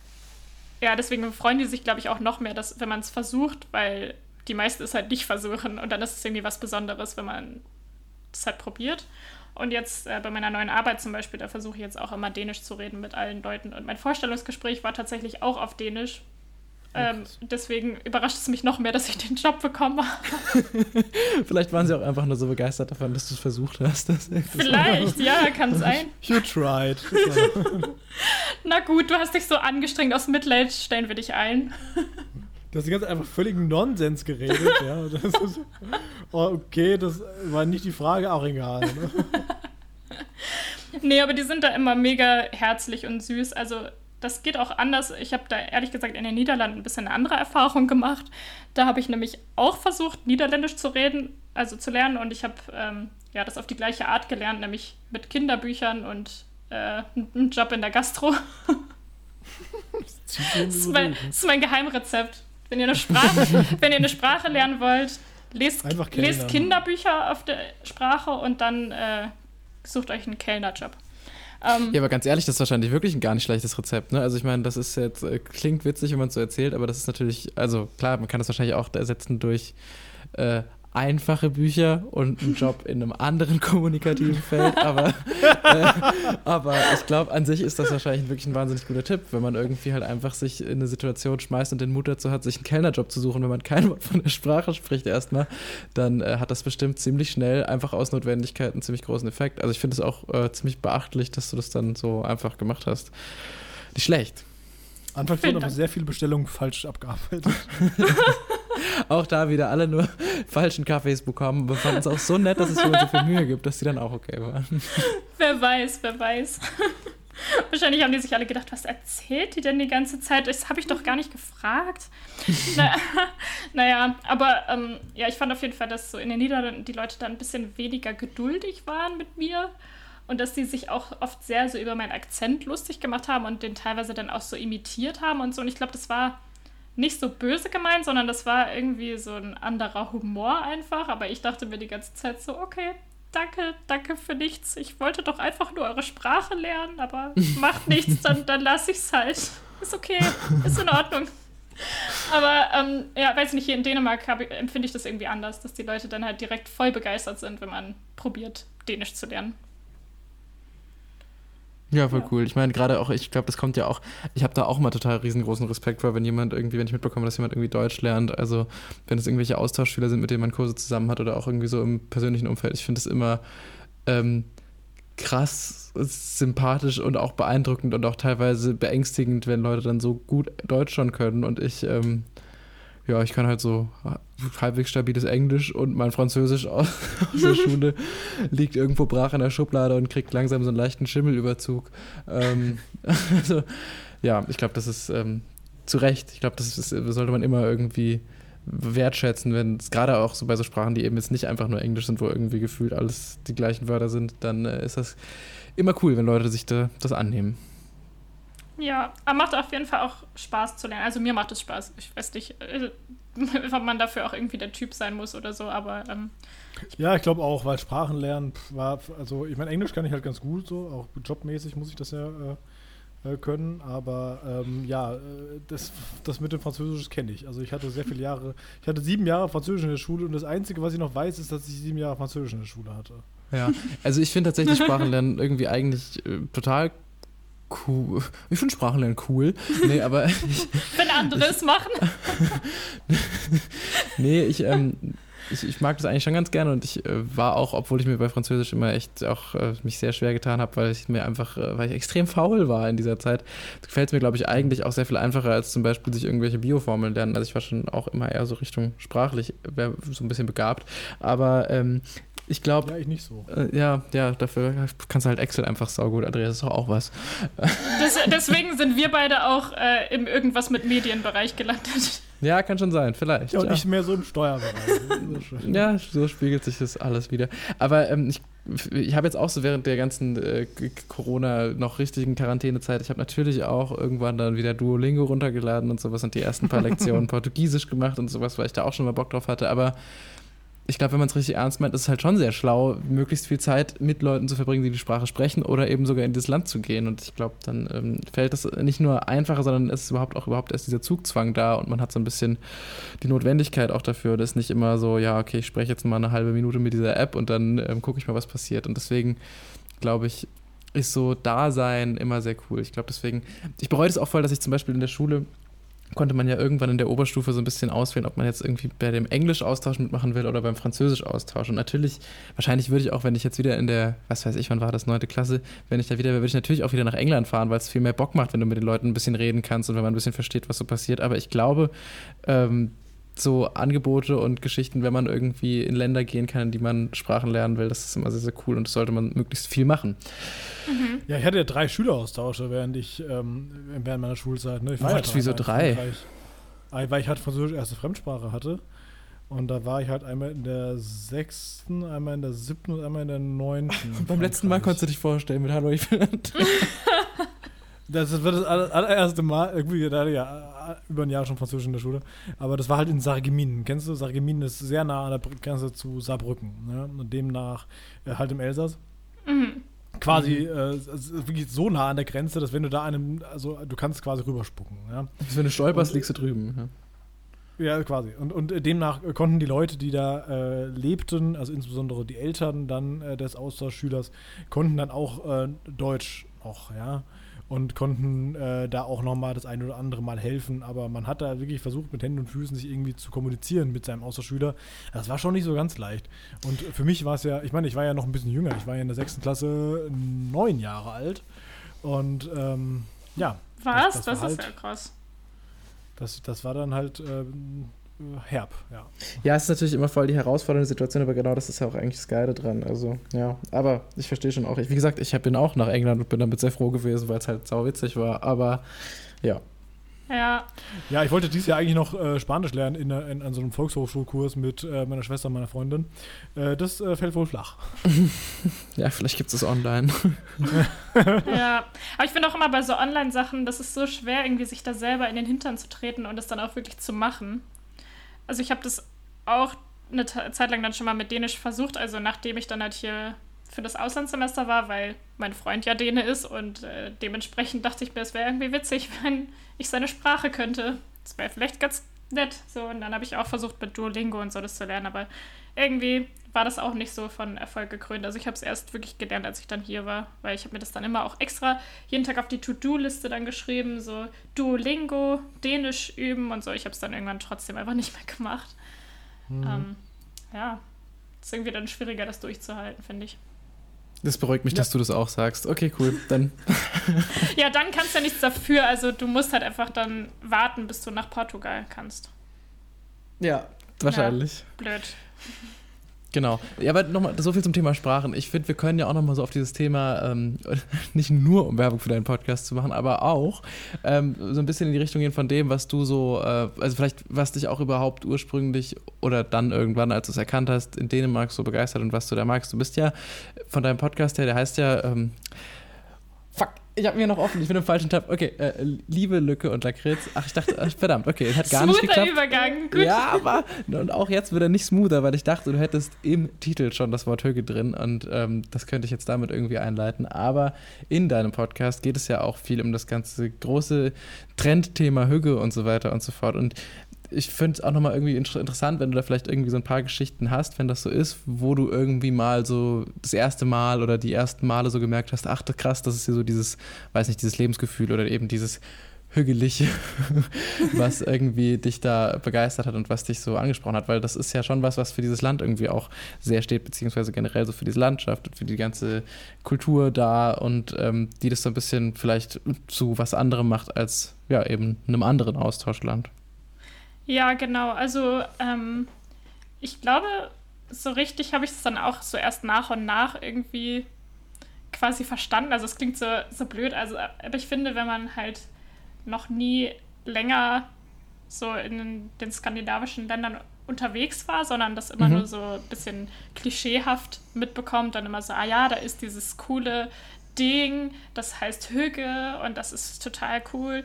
ja, deswegen freuen die sich, glaube ich, auch noch mehr, dass, wenn man es versucht, weil die meisten es halt nicht versuchen. Und dann ist es irgendwie was Besonderes, wenn man es halt probiert. Und jetzt äh, bei meiner neuen Arbeit zum Beispiel, da versuche ich jetzt auch immer Dänisch zu reden mit allen Leuten. Und mein Vorstellungsgespräch war tatsächlich auch auf Dänisch. Ähm, deswegen überrascht es mich noch mehr, dass ich den Job bekomme. [LAUGHS] Vielleicht waren sie auch einfach nur so begeistert davon, dass du es versucht hast. Vielleicht, ja, kann sein. You tried. [LAUGHS] Na gut, du hast dich so angestrengt. Aus Mitleid stellen wir dich ein. Du hast die ganze Zeit einfach völligen Nonsens geredet. ja. Ist, oh, okay, das war nicht die Frage, auch egal. Ne? [LAUGHS] nee, aber die sind da immer mega herzlich und süß. Also das geht auch anders. Ich habe da ehrlich gesagt in den Niederlanden ein bisschen eine andere Erfahrung gemacht. Da habe ich nämlich auch versucht, Niederländisch zu reden, also zu lernen. Und ich habe ähm, ja, das auf die gleiche Art gelernt, nämlich mit Kinderbüchern und äh, einem Job in der Gastro. [LAUGHS] das, ist mein, das ist mein Geheimrezept. Wenn ihr eine Sprache, [LAUGHS] wenn ihr eine Sprache lernen wollt, lest, lest Kinderbücher auf der Sprache und dann äh, sucht euch einen Kellnerjob. Ähm, ja, aber ganz ehrlich, das ist wahrscheinlich wirklich ein gar nicht schlechtes Rezept. Ne? Also ich meine, das ist jetzt, äh, klingt witzig, wenn man es so erzählt, aber das ist natürlich, also klar, man kann das wahrscheinlich auch ersetzen durch äh, einfache Bücher und einen Job in einem anderen [LAUGHS] kommunikativen Feld, aber, äh, aber ich glaube, an sich ist das wahrscheinlich wirklich ein wahnsinnig guter Tipp, wenn man irgendwie halt einfach sich in eine Situation schmeißt und den Mut dazu hat, sich einen Kellnerjob zu suchen, wenn man kein Wort von der Sprache spricht erstmal, dann äh, hat das bestimmt ziemlich schnell einfach aus Notwendigkeit einen ziemlich großen Effekt. Also ich finde es auch äh, ziemlich beachtlich, dass du das dann so einfach gemacht hast. Nicht schlecht. Anfangs wurden aber sehr viele Bestellungen falsch abgearbeitet. [LAUGHS] [LAUGHS] auch da wieder alle nur [LAUGHS] falschen Kaffees bekommen. Wir fanden es auch so nett, dass es so viel Mühe gibt, dass die dann auch okay waren. [LAUGHS] Wer weiß, wer weiß. Wahrscheinlich haben die sich alle gedacht, was erzählt die denn die ganze Zeit? Das habe ich doch gar nicht gefragt. Na, naja, aber ähm, ja, ich fand auf jeden Fall, dass so in den Niederlanden die Leute da ein bisschen weniger geduldig waren mit mir und dass sie sich auch oft sehr so über meinen Akzent lustig gemacht haben und den teilweise dann auch so imitiert haben und so. Und ich glaube, das war nicht so böse gemeint, sondern das war irgendwie so ein anderer Humor einfach. Aber ich dachte mir die ganze Zeit so, okay, danke, danke für nichts. Ich wollte doch einfach nur eure Sprache lernen, aber [LAUGHS] macht nichts, dann, dann lasse ich es halt. Ist okay, ist in Ordnung. Aber ähm, ja, weiß nicht, hier in Dänemark hab, empfinde ich das irgendwie anders, dass die Leute dann halt direkt voll begeistert sind, wenn man probiert, Dänisch zu lernen. Ja, voll ja. cool. Ich meine, gerade auch, ich glaube, das kommt ja auch, ich habe da auch mal total riesengroßen Respekt vor, wenn jemand irgendwie, wenn ich mitbekomme, dass jemand irgendwie Deutsch lernt, also wenn es irgendwelche Austauschschüler sind, mit denen man Kurse zusammen hat oder auch irgendwie so im persönlichen Umfeld. Ich finde es immer ähm, krass, sympathisch und auch beeindruckend und auch teilweise beängstigend, wenn Leute dann so gut Deutsch schon können und ich ähm, ja, ich kann halt so halbwegs stabiles Englisch und mein Französisch aus, [LAUGHS] aus der [LAUGHS] Schule liegt irgendwo brach in der Schublade und kriegt langsam so einen leichten Schimmelüberzug. Ähm, [LAUGHS] also, ja, ich glaube, das ist ähm, zu Recht. Ich glaube, das ist, sollte man immer irgendwie wertschätzen, wenn es gerade auch so bei so Sprachen, die eben jetzt nicht einfach nur Englisch sind, wo irgendwie gefühlt alles die gleichen Wörter sind, dann äh, ist das immer cool, wenn Leute sich da, das annehmen. Ja, aber macht auf jeden Fall auch Spaß zu lernen. Also mir macht es Spaß. Ich weiß nicht, äh, [LAUGHS] ob man dafür auch irgendwie der Typ sein muss oder so, aber. Ähm, ja, ich glaube auch, weil Sprachen lernen war, also ich meine, Englisch kann ich halt ganz gut so, auch jobmäßig muss ich das ja äh, äh können, aber ähm, ja, äh, das, das mit dem Französisch kenne ich. Also ich hatte sehr viele Jahre, ich hatte sieben Jahre Französisch in der Schule und das Einzige, was ich noch weiß, ist, dass ich sieben Jahre Französisch in der Schule hatte. Ja, also ich finde tatsächlich Sprachenlernen irgendwie eigentlich äh, total cool. Ich finde Sprachenlernen cool. Nee, aber. [LAUGHS] Ich, Wenn andere es machen. [LAUGHS] nee, ich, ähm, ich, ich, mag das eigentlich schon ganz gerne und ich äh, war auch, obwohl ich mir bei Französisch immer echt auch äh, mich sehr schwer getan habe, weil ich mir einfach, äh, weil ich extrem faul war in dieser Zeit, gefällt es mir, glaube ich, eigentlich auch sehr viel einfacher, als zum Beispiel sich irgendwelche Bioformeln lernen. Also ich war schon auch immer eher so Richtung sprachlich, so ein bisschen begabt. Aber ähm, ich glaube. Ja, ich nicht so. Äh, ja, ja, dafür kannst du halt Excel einfach saugut, Andreas, ist doch auch was. [LAUGHS] Das, deswegen sind wir beide auch äh, im irgendwas mit Medienbereich gelandet. Ja, kann schon sein, vielleicht. Ja, und ja. nicht mehr so im Steuerbereich. [LAUGHS] ja, so spiegelt sich das alles wieder. Aber ähm, ich, ich habe jetzt auch so während der ganzen äh, Corona noch richtigen Quarantänezeit, ich habe natürlich auch irgendwann dann wieder Duolingo runtergeladen und sowas und die ersten paar [LAUGHS] Lektionen Portugiesisch gemacht und sowas, weil ich da auch schon mal Bock drauf hatte. Aber ich glaube, wenn man es richtig ernst meint, ist es halt schon sehr schlau, möglichst viel Zeit mit Leuten zu verbringen, die die Sprache sprechen oder eben sogar in dieses Land zu gehen. Und ich glaube, dann ähm, fällt das nicht nur einfacher, sondern es ist überhaupt auch überhaupt erst dieser Zugzwang da und man hat so ein bisschen die Notwendigkeit auch dafür. Das ist nicht immer so, ja, okay, ich spreche jetzt mal eine halbe Minute mit dieser App und dann ähm, gucke ich mal, was passiert. Und deswegen glaube ich, ist so Dasein immer sehr cool. Ich glaube, deswegen, ich bereue es auch voll, dass ich zum Beispiel in der Schule konnte man ja irgendwann in der Oberstufe so ein bisschen auswählen, ob man jetzt irgendwie bei dem Englisch-Austausch mitmachen will oder beim Französisch-Austausch. Und natürlich, wahrscheinlich würde ich auch, wenn ich jetzt wieder in der, was weiß ich, wann war das, neunte Klasse, wenn ich da wieder wäre, würde ich natürlich auch wieder nach England fahren, weil es viel mehr Bock macht, wenn du mit den Leuten ein bisschen reden kannst und wenn man ein bisschen versteht, was so passiert. Aber ich glaube, ähm, so Angebote und Geschichten, wenn man irgendwie in Länder gehen kann, in die man Sprachen lernen will, das ist immer sehr, sehr cool und das sollte man möglichst viel machen. Mhm. Ja, ich hatte ja drei Schüleraustausche während ich ähm, während meiner Schulzeit. Ne? Ich war Quatsch, wieso drei? Weil ich halt Französisch erste Fremdsprache hatte. Und da war ich halt einmal in der sechsten, einmal in der siebten und einmal in der neunten. [LAUGHS] Beim letzten Mal konntest du dich vorstellen mit Hallo, ich bin. [LAUGHS] Das wird das allererste Mal, irgendwie, da hatte über ein Jahr schon Französisch in der Schule, aber das war halt in Sargeminen. Kennst du? Sargeminen ist sehr nah an der Grenze zu Saarbrücken. Ne? Und demnach äh, halt im Elsass. Mhm. Quasi mhm. äh, wirklich so nah an der Grenze, dass wenn du da einem, also du kannst quasi rüberspucken. Ja? Also wenn du stolperst, und, liegst du drüben. Ja. ja, quasi. Und, und demnach konnten die Leute, die da äh, lebten, also insbesondere die Eltern dann äh, des Austauschschülers, konnten dann auch äh, Deutsch noch, ja und konnten äh, da auch nochmal das eine oder andere Mal helfen. Aber man hat da wirklich versucht, mit Händen und Füßen sich irgendwie zu kommunizieren mit seinem Außerschüler. Das war schon nicht so ganz leicht. Und für mich war es ja, ich meine, ich war ja noch ein bisschen jünger. Ich war ja in der sechsten Klasse neun Jahre alt. Und ähm, ja. Was? Das, das, das ist halt, ja krass. Das, das war dann halt äh, herb, ja. Ja, es ist natürlich immer voll die herausfordernde Situation, aber genau das ist ja auch eigentlich das Geile dran. Also, ja, aber ich verstehe schon auch. Ich, wie gesagt, ich bin auch nach England und bin damit sehr froh gewesen, weil es halt sauwitzig war, aber ja. Ja. Ja, ich wollte dieses Jahr eigentlich noch äh, Spanisch lernen in, in, in, so einem Volkshochschulkurs mit äh, meiner Schwester und meiner Freundin. Äh, das äh, fällt wohl flach. [LAUGHS] ja, vielleicht gibt es es online. [LAUGHS] ja, aber ich finde auch immer bei so Online-Sachen, das ist so schwer, irgendwie sich da selber in den Hintern zu treten und es dann auch wirklich zu machen. Also ich habe das auch eine Zeit lang dann schon mal mit Dänisch versucht, also nachdem ich dann halt hier für das Auslandssemester war, weil mein Freund ja Däne ist und äh, dementsprechend dachte ich mir, es wäre irgendwie witzig, [LAUGHS] wenn ich seine Sprache könnte. Das wäre vielleicht ganz nett. So, und dann habe ich auch versucht, mit Duolingo und so das zu lernen, aber irgendwie war das auch nicht so von Erfolg gekrönt. Also ich habe es erst wirklich gelernt, als ich dann hier war, weil ich habe mir das dann immer auch extra jeden Tag auf die To-Do-Liste dann geschrieben, so Duolingo, Dänisch üben und so. Ich habe es dann irgendwann trotzdem einfach nicht mehr gemacht. Mhm. Ähm, ja, ist irgendwie dann schwieriger, das durchzuhalten, finde ich. Das beruhigt mich, ja. dass du das auch sagst. Okay, cool. Dann. [LAUGHS] [LAUGHS] ja, dann kannst du ja nichts dafür. Also du musst halt einfach dann warten, bis du nach Portugal kannst. Ja, wahrscheinlich. Ja, blöd. Genau. Ja, aber nochmal so viel zum Thema Sprachen. Ich finde, wir können ja auch nochmal so auf dieses Thema, ähm, [LAUGHS] nicht nur um Werbung für deinen Podcast zu machen, aber auch ähm, so ein bisschen in die Richtung gehen von dem, was du so, äh, also vielleicht, was dich auch überhaupt ursprünglich oder dann irgendwann, als du es erkannt hast, in Dänemark so begeistert und was du da magst. Du bist ja von deinem Podcast her, der heißt ja, ähm, ich habe mir noch offen, ich bin im falschen Tab. Okay, äh, Liebe, Lücke und Lakritz. Ach, ich dachte, ach, verdammt, okay, es hat gar Smoother nicht geklappt. Übergang, gut. Ja, aber und auch jetzt wird er nicht smoother, weil ich dachte, du hättest im Titel schon das Wort Hüge drin und ähm, das könnte ich jetzt damit irgendwie einleiten. Aber in deinem Podcast geht es ja auch viel um das ganze große Trendthema Hüge und so weiter und so fort. Und ich finde es auch nochmal irgendwie inter interessant, wenn du da vielleicht irgendwie so ein paar Geschichten hast, wenn das so ist, wo du irgendwie mal so das erste Mal oder die ersten Male so gemerkt hast, ach krass, das ist hier so dieses, weiß nicht, dieses Lebensgefühl oder eben dieses Hügeliche, [LAUGHS] was irgendwie dich da begeistert hat und was dich so angesprochen hat, weil das ist ja schon was, was für dieses Land irgendwie auch sehr steht, beziehungsweise generell so für diese Landschaft und für die ganze Kultur da und ähm, die das so ein bisschen vielleicht zu was anderem macht als ja eben einem anderen Austauschland. Ja, genau. Also ähm, ich glaube, so richtig habe ich es dann auch so erst nach und nach irgendwie quasi verstanden. Also es klingt so, so blöd, also aber ich finde, wenn man halt noch nie länger so in den skandinavischen Ländern unterwegs war, sondern das immer mhm. nur so ein bisschen klischeehaft mitbekommt, dann immer so, ah ja, da ist dieses coole Ding, das heißt Hüge und das ist total cool,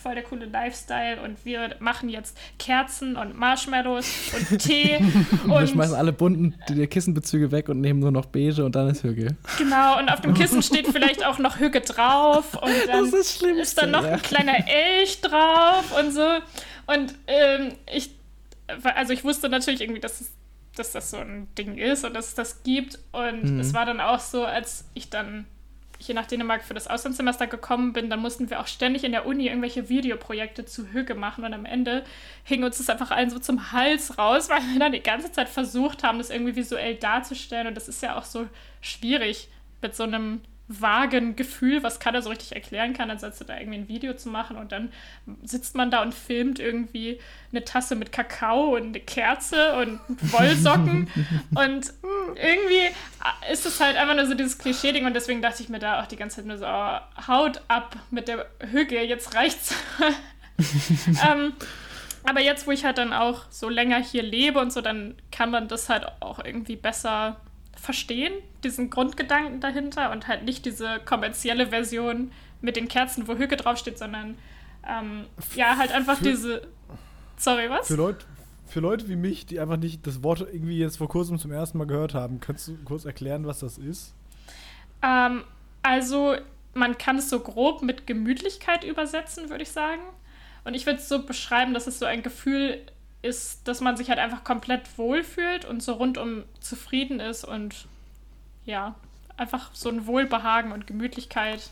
voll der coole Lifestyle und wir machen jetzt Kerzen und Marshmallows und [LAUGHS] Tee. und wir schmeißen alle bunten Kissenbezüge weg und nehmen nur noch beige und dann ist Hüge. Genau, und auf dem Kissen [LAUGHS] steht vielleicht auch noch Hüge drauf und dann ist, ist, dann noch ein kleiner Elch drauf und so. Und ähm, ich, also ich wusste natürlich irgendwie, dass es dass das so ein Ding ist und dass es das gibt. Und mhm. es war dann auch so, als ich dann hier nach Dänemark für das Auslandssemester gekommen bin, dann mussten wir auch ständig in der Uni irgendwelche Videoprojekte zu Hüge machen und am Ende hing uns das einfach allen so zum Hals raus, [LAUGHS] weil wir dann die ganze Zeit versucht haben, das irgendwie visuell darzustellen und das ist ja auch so schwierig mit so einem vagen Gefühl, was keiner so richtig erklären kann, als da irgendwie ein Video zu machen und dann sitzt man da und filmt irgendwie eine Tasse mit Kakao und eine Kerze und Wollsocken [LAUGHS] und irgendwie ist es halt einfach nur so dieses Klischee-Ding und deswegen dachte ich mir da auch die ganze Zeit nur so, oh, haut ab mit der Hüge, jetzt reicht's. [LAUGHS] ähm, aber jetzt, wo ich halt dann auch so länger hier lebe und so, dann kann man das halt auch irgendwie besser verstehen, diesen Grundgedanken dahinter und halt nicht diese kommerzielle Version mit den Kerzen, wo Hücke draufsteht, sondern ähm, ja, halt einfach für, diese. Sorry, was? Für Leute, für Leute wie mich, die einfach nicht das Wort irgendwie jetzt vor kurzem zum ersten Mal gehört haben, könntest du kurz erklären, was das ist? Ähm, also, man kann es so grob mit Gemütlichkeit übersetzen, würde ich sagen. Und ich würde es so beschreiben, dass es so ein Gefühl ist, dass man sich halt einfach komplett wohlfühlt und so rundum zufrieden ist und ja, einfach so ein Wohlbehagen und Gemütlichkeit.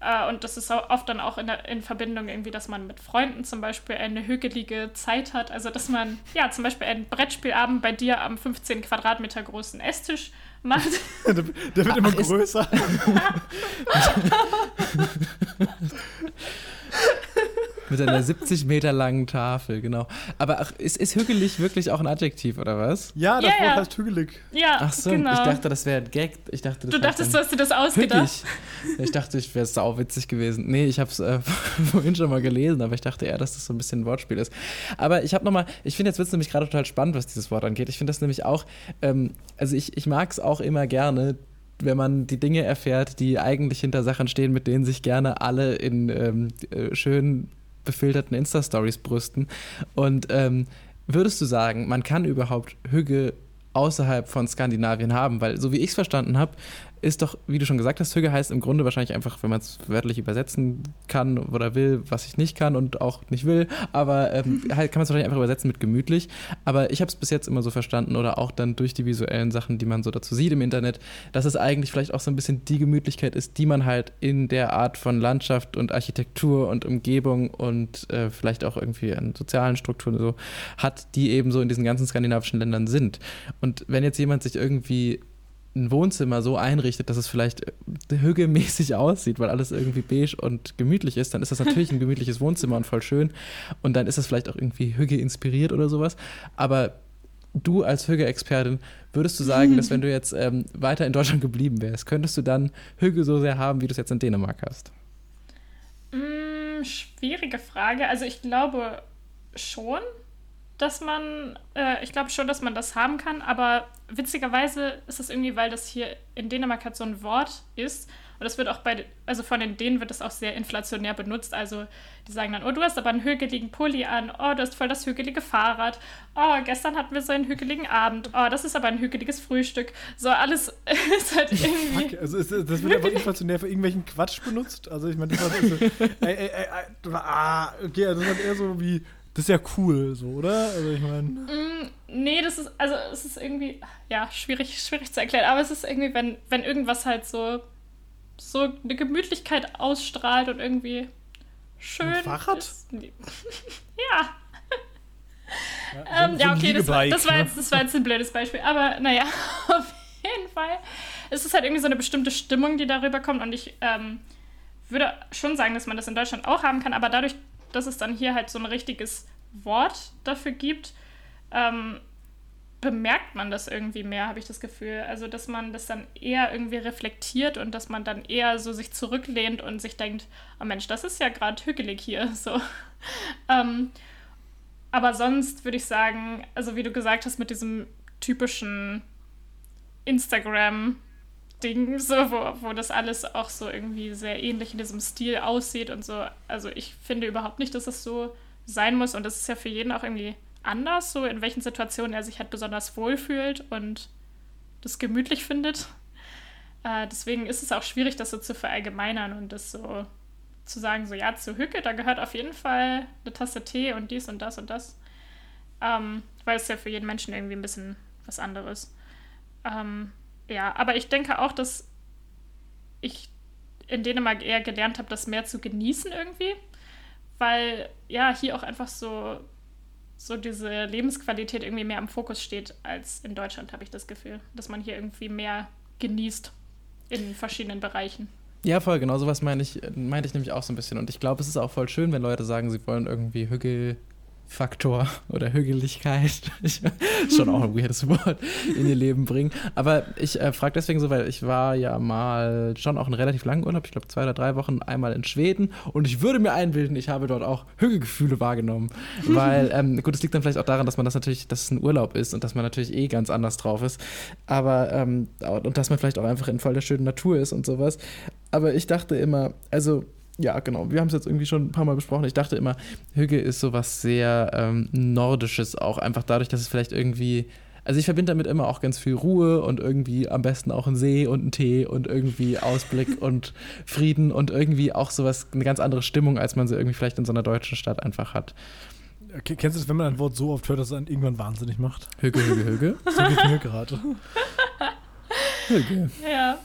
Äh, und das ist oft dann auch in, der, in Verbindung irgendwie, dass man mit Freunden zum Beispiel eine hügelige Zeit hat. Also, dass man ja zum Beispiel einen Brettspielabend bei dir am 15 Quadratmeter großen Esstisch macht. [LAUGHS] der, der wird Ach, immer größer. [LAUGHS] [LAUGHS] Mit einer 70 Meter langen Tafel, genau. Aber ach, ist, ist hügelig wirklich auch ein Adjektiv, oder was? Ja, das ja, Wort ja. heißt hügelig. Ja, Ach so, genau. ich dachte, das wäre ein Gag. Ich dachte, das du dachtest, du hast dir das ausgedacht. Hügelig. Ich dachte, ich wäre sauwitzig gewesen. Nee, ich habe es äh, [LAUGHS] vorhin schon mal gelesen, aber ich dachte eher, dass das so ein bisschen ein Wortspiel ist. Aber ich habe nochmal, ich finde, jetzt wird es nämlich gerade total spannend, was dieses Wort angeht. Ich finde das nämlich auch, ähm, also ich, ich mag es auch immer gerne, wenn man die Dinge erfährt, die eigentlich hinter Sachen stehen, mit denen sich gerne alle in ähm, äh, schönen befilterten Insta-Stories brüsten. Und ähm, würdest du sagen, man kann überhaupt Hüge außerhalb von Skandinavien haben? Weil, so wie ich es verstanden habe, ist doch, wie du schon gesagt hast, Hüge heißt im Grunde wahrscheinlich einfach, wenn man es wörtlich übersetzen kann oder will, was ich nicht kann und auch nicht will, aber ähm, [LAUGHS] halt kann man es wahrscheinlich einfach übersetzen mit gemütlich. Aber ich habe es bis jetzt immer so verstanden oder auch dann durch die visuellen Sachen, die man so dazu sieht im Internet, dass es eigentlich vielleicht auch so ein bisschen die Gemütlichkeit ist, die man halt in der Art von Landschaft und Architektur und Umgebung und äh, vielleicht auch irgendwie an sozialen Strukturen so hat, die eben so in diesen ganzen skandinavischen Ländern sind. Und wenn jetzt jemand sich irgendwie ein Wohnzimmer so einrichtet, dass es vielleicht äh, hügelmäßig [LAUGHS] aussieht, weil alles irgendwie beige und gemütlich ist, dann ist das natürlich ein gemütliches Wohnzimmer und voll schön. Und dann ist das vielleicht auch irgendwie hüge inspiriert oder sowas. Aber du als Hügge-Expertin, würdest du sagen, dass wenn du jetzt ähm, weiter in Deutschland geblieben wärst, könntest du dann Hügge so sehr haben, wie du es jetzt in Dänemark hast? Mm, schwierige Frage. Also ich glaube schon, dass man, äh, ich glaube schon, dass man das haben kann, aber witzigerweise ist es irgendwie, weil das hier in Dänemark halt so ein Wort ist und das wird auch bei, also von den Dänen wird das auch sehr inflationär benutzt. Also die sagen dann, oh, du hast aber einen hügeligen Pulli an, oh, du hast voll das hügelige Fahrrad, oh, gestern hatten wir so einen hügeligen Abend, oh, das ist aber ein hügeliges Frühstück. So alles [LAUGHS] ist halt irgendwie. Fuck, also ist, das wird einfach inflationär für irgendwelchen Quatsch benutzt. Also ich meine, das war so, [LAUGHS] ey, ey, ey, ah, okay, also das ist halt eher so wie das ist ja cool, so, oder? Also ich meine. Mm, nee, das ist, also es ist irgendwie, ja, schwierig, schwierig zu erklären, aber es ist irgendwie, wenn, wenn irgendwas halt so, so eine Gemütlichkeit ausstrahlt und irgendwie schön. Ein Fahrrad? Ist, [LAUGHS] ja. Ja, ähm, so ja, okay, das war, das, war jetzt, das war jetzt ein blödes Beispiel. Aber naja, [LAUGHS] auf jeden Fall. Es ist halt irgendwie so eine bestimmte Stimmung, die darüber kommt. Und ich ähm, würde schon sagen, dass man das in Deutschland auch haben kann. Aber dadurch, dass es dann hier halt so ein richtiges Wort dafür gibt, ähm, bemerkt man das irgendwie mehr, habe ich das Gefühl. Also, dass man das dann eher irgendwie reflektiert und dass man dann eher so sich zurücklehnt und sich denkt, oh Mensch, das ist ja gerade hügelig hier. [LAUGHS] So. ähm, aber sonst würde ich sagen, also wie du gesagt hast, mit diesem typischen Instagram-Ding, so, wo, wo das alles auch so irgendwie sehr ähnlich in diesem Stil aussieht und so. Also ich finde überhaupt nicht, dass das so sein muss. Und das ist ja für jeden auch irgendwie anders, so in welchen Situationen er sich halt besonders wohlfühlt und das gemütlich findet. Äh, deswegen ist es auch schwierig, das so zu verallgemeinern und das so zu sagen, so ja, zu Hücke, da gehört auf jeden Fall eine Tasse Tee und dies und das und das. Ähm, weil es ja für jeden Menschen irgendwie ein bisschen was anderes. Ähm, ja, aber ich denke auch, dass ich in Dänemark eher gelernt habe, das mehr zu genießen irgendwie weil ja hier auch einfach so, so diese Lebensqualität irgendwie mehr im Fokus steht als in Deutschland, habe ich das Gefühl. Dass man hier irgendwie mehr genießt in verschiedenen Bereichen. Ja, voll, genau sowas meine ich, meinte ich nämlich auch so ein bisschen. Und ich glaube, es ist auch voll schön, wenn Leute sagen, sie wollen irgendwie Hügel Faktor oder Hügeligkeit, [LAUGHS] schon auch ein weirdes Wort, in ihr Leben bringen. Aber ich äh, frage deswegen so, weil ich war ja mal schon auch einen relativ langen Urlaub, ich glaube zwei oder drei Wochen einmal in Schweden und ich würde mir einbilden, ich habe dort auch Hügelgefühle wahrgenommen. [LAUGHS] Weil, ähm, gut, es liegt dann vielleicht auch daran, dass man das natürlich, dass es ein Urlaub ist und dass man natürlich eh ganz anders drauf ist. Aber, ähm, und dass man vielleicht auch einfach in voll der schönen Natur ist und sowas. Aber ich dachte immer, also ja, genau. Wir haben es jetzt irgendwie schon ein paar Mal besprochen. Ich dachte immer, Hügge ist sowas sehr ähm, Nordisches auch. Einfach dadurch, dass es vielleicht irgendwie. Also ich verbinde damit immer auch ganz viel Ruhe und irgendwie am besten auch einen See und einen Tee und irgendwie Ausblick [LAUGHS] und Frieden und irgendwie auch sowas, eine ganz andere Stimmung, als man sie irgendwie vielleicht in so einer deutschen Stadt einfach hat. Okay, kennst du das, wenn man ein Wort so oft hört, dass es einen irgendwann wahnsinnig macht? Hügge, Hügge, Hügge. [LAUGHS] So geht mir gerade. [LAUGHS] Hügge. Ja.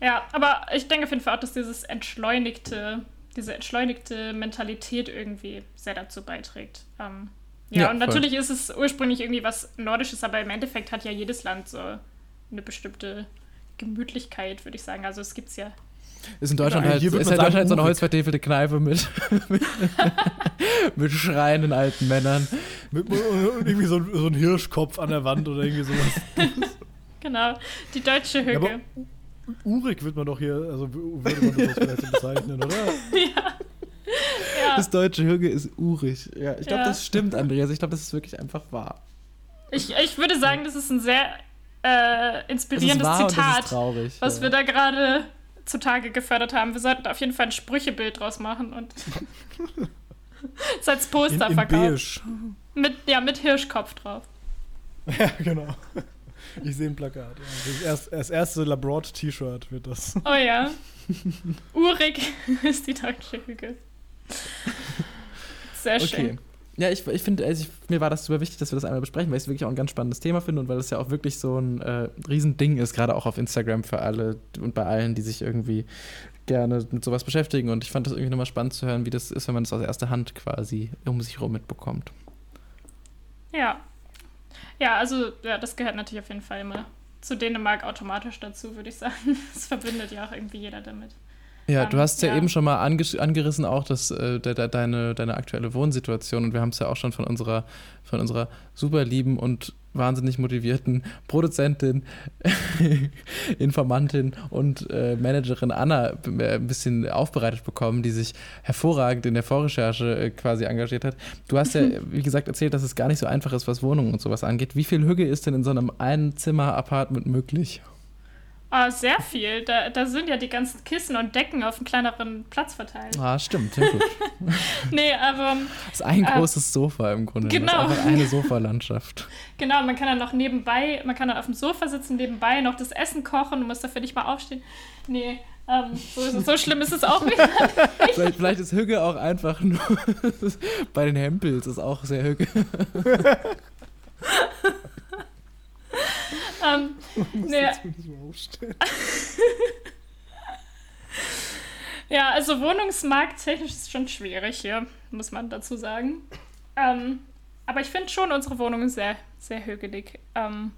Ja, aber ich denke auf jeden Fall auch, dass dieses entschleunigte, diese entschleunigte Mentalität irgendwie sehr dazu beiträgt. Ähm, ja, ja, und natürlich ist es ursprünglich irgendwie was Nordisches, aber im Endeffekt hat ja jedes Land so eine bestimmte Gemütlichkeit, würde ich sagen. Also es gibt es ja. Ist in Deutschland ja, halt, ist in Deutschland halt so eine holzvertäfelte Kneipe [LAUGHS] mit, mit, schreienden alten Männern. Mit, irgendwie so, so ein Hirschkopf an der Wand oder irgendwie sowas. [LAUGHS] genau, die deutsche Hügge. Ja, Urig wird man doch hier, also würde man das vielleicht so [LAUGHS] bezeichnen, oder? ja. ja. Das deutsche Hügge ist urig. Ja, ich glaube, ja. das stimmt, Andreas. Ich glaube, das ist wirklich einfach wahr. Ich, ich würde sagen, das ist ein sehr äh, inspirierendes Zitat, traurig, was ja. wir da gerade zutage gefördert haben. Wir sollten auf jeden Fall ein Sprüchebild draus machen und [LAUGHS] es als Poster in, in verkaufen. Mit, ja, mit Hirschkopf drauf. [LAUGHS] Ja, genau. Ich sehe ein Plakat. Ja. Das, das erste Labroad-T-Shirt wird das. Oh ja. [LAUGHS] Urig [LAUGHS] ist die deutsche Hügel. Sehr schön. Okay. Ja, ich, ich finde, also mir war das super wichtig, dass wir das einmal besprechen, weil ich es wirklich auch ein ganz spannendes Thema finde und weil es ja auch wirklich so ein äh, Riesending ist, gerade auch auf Instagram für alle und bei allen, die sich irgendwie gerne mit sowas beschäftigen. Und ich fand das irgendwie nochmal spannend zu hören, wie das ist, wenn man das aus erster Hand quasi um sich herum mitbekommt. Ja, ja, also ja, das gehört natürlich auf jeden Fall immer zu Dänemark automatisch dazu, würde ich sagen. [LAUGHS] Das verbindet ja auch irgendwie jeder damit. Ja, du hast ja, ja, eben schon mal ange angerissen auch dass äh, de de deine, deine aktuelle Wohnsituation und wir haben es ja auch schon von unserer, von unserer super lieben und wahnsinnig motivierten Produzentin, [LAUGHS] Informantin und äh, Managerin Anna äh, ein bisschen aufbereitet bekommen, die sich hervorragend in der Vorrecherche äh, quasi engagiert hat. Du hast ja, [LAUGHS] wie gesagt, erzählt, dass es gar nicht so einfach ist, was Wohnungen und sowas angeht. Wie viel Hüge ist denn in so einem Einzimmer-Apartment möglich? Ah, sehr viel. Da, da sind ja die ganzen Kissen und Decken auf einem kleineren Platz verteilt. Ah, stimmt. Ja, gut. [LAUGHS] nee, aber. [LAUGHS] Das ist ein äh, großes Sofa im Grunde. Genau. Das ist einfach eine Sofalandschaft. [LAUGHS] Genau, man kann dann noch nebenbei, man kann dann auf dem Sofa sitzen, nebenbei noch das Essen kochen und muss dafür nicht mal aufstehen. Nee, ähm, so, es, so schlimm ist es auch nicht. vielleicht, vielleicht ist Hügge auch einfach nur. bei den Hempels ist auch sehr Hügge. Ähm, nee. [LAUGHS] ja, also wohnungsmarkttechnisch ist es schon schwierig hier, muss man dazu sagen. Ähm, aber ich finde schon unsere Wohnung sehr, sehr hügelig. Ähm,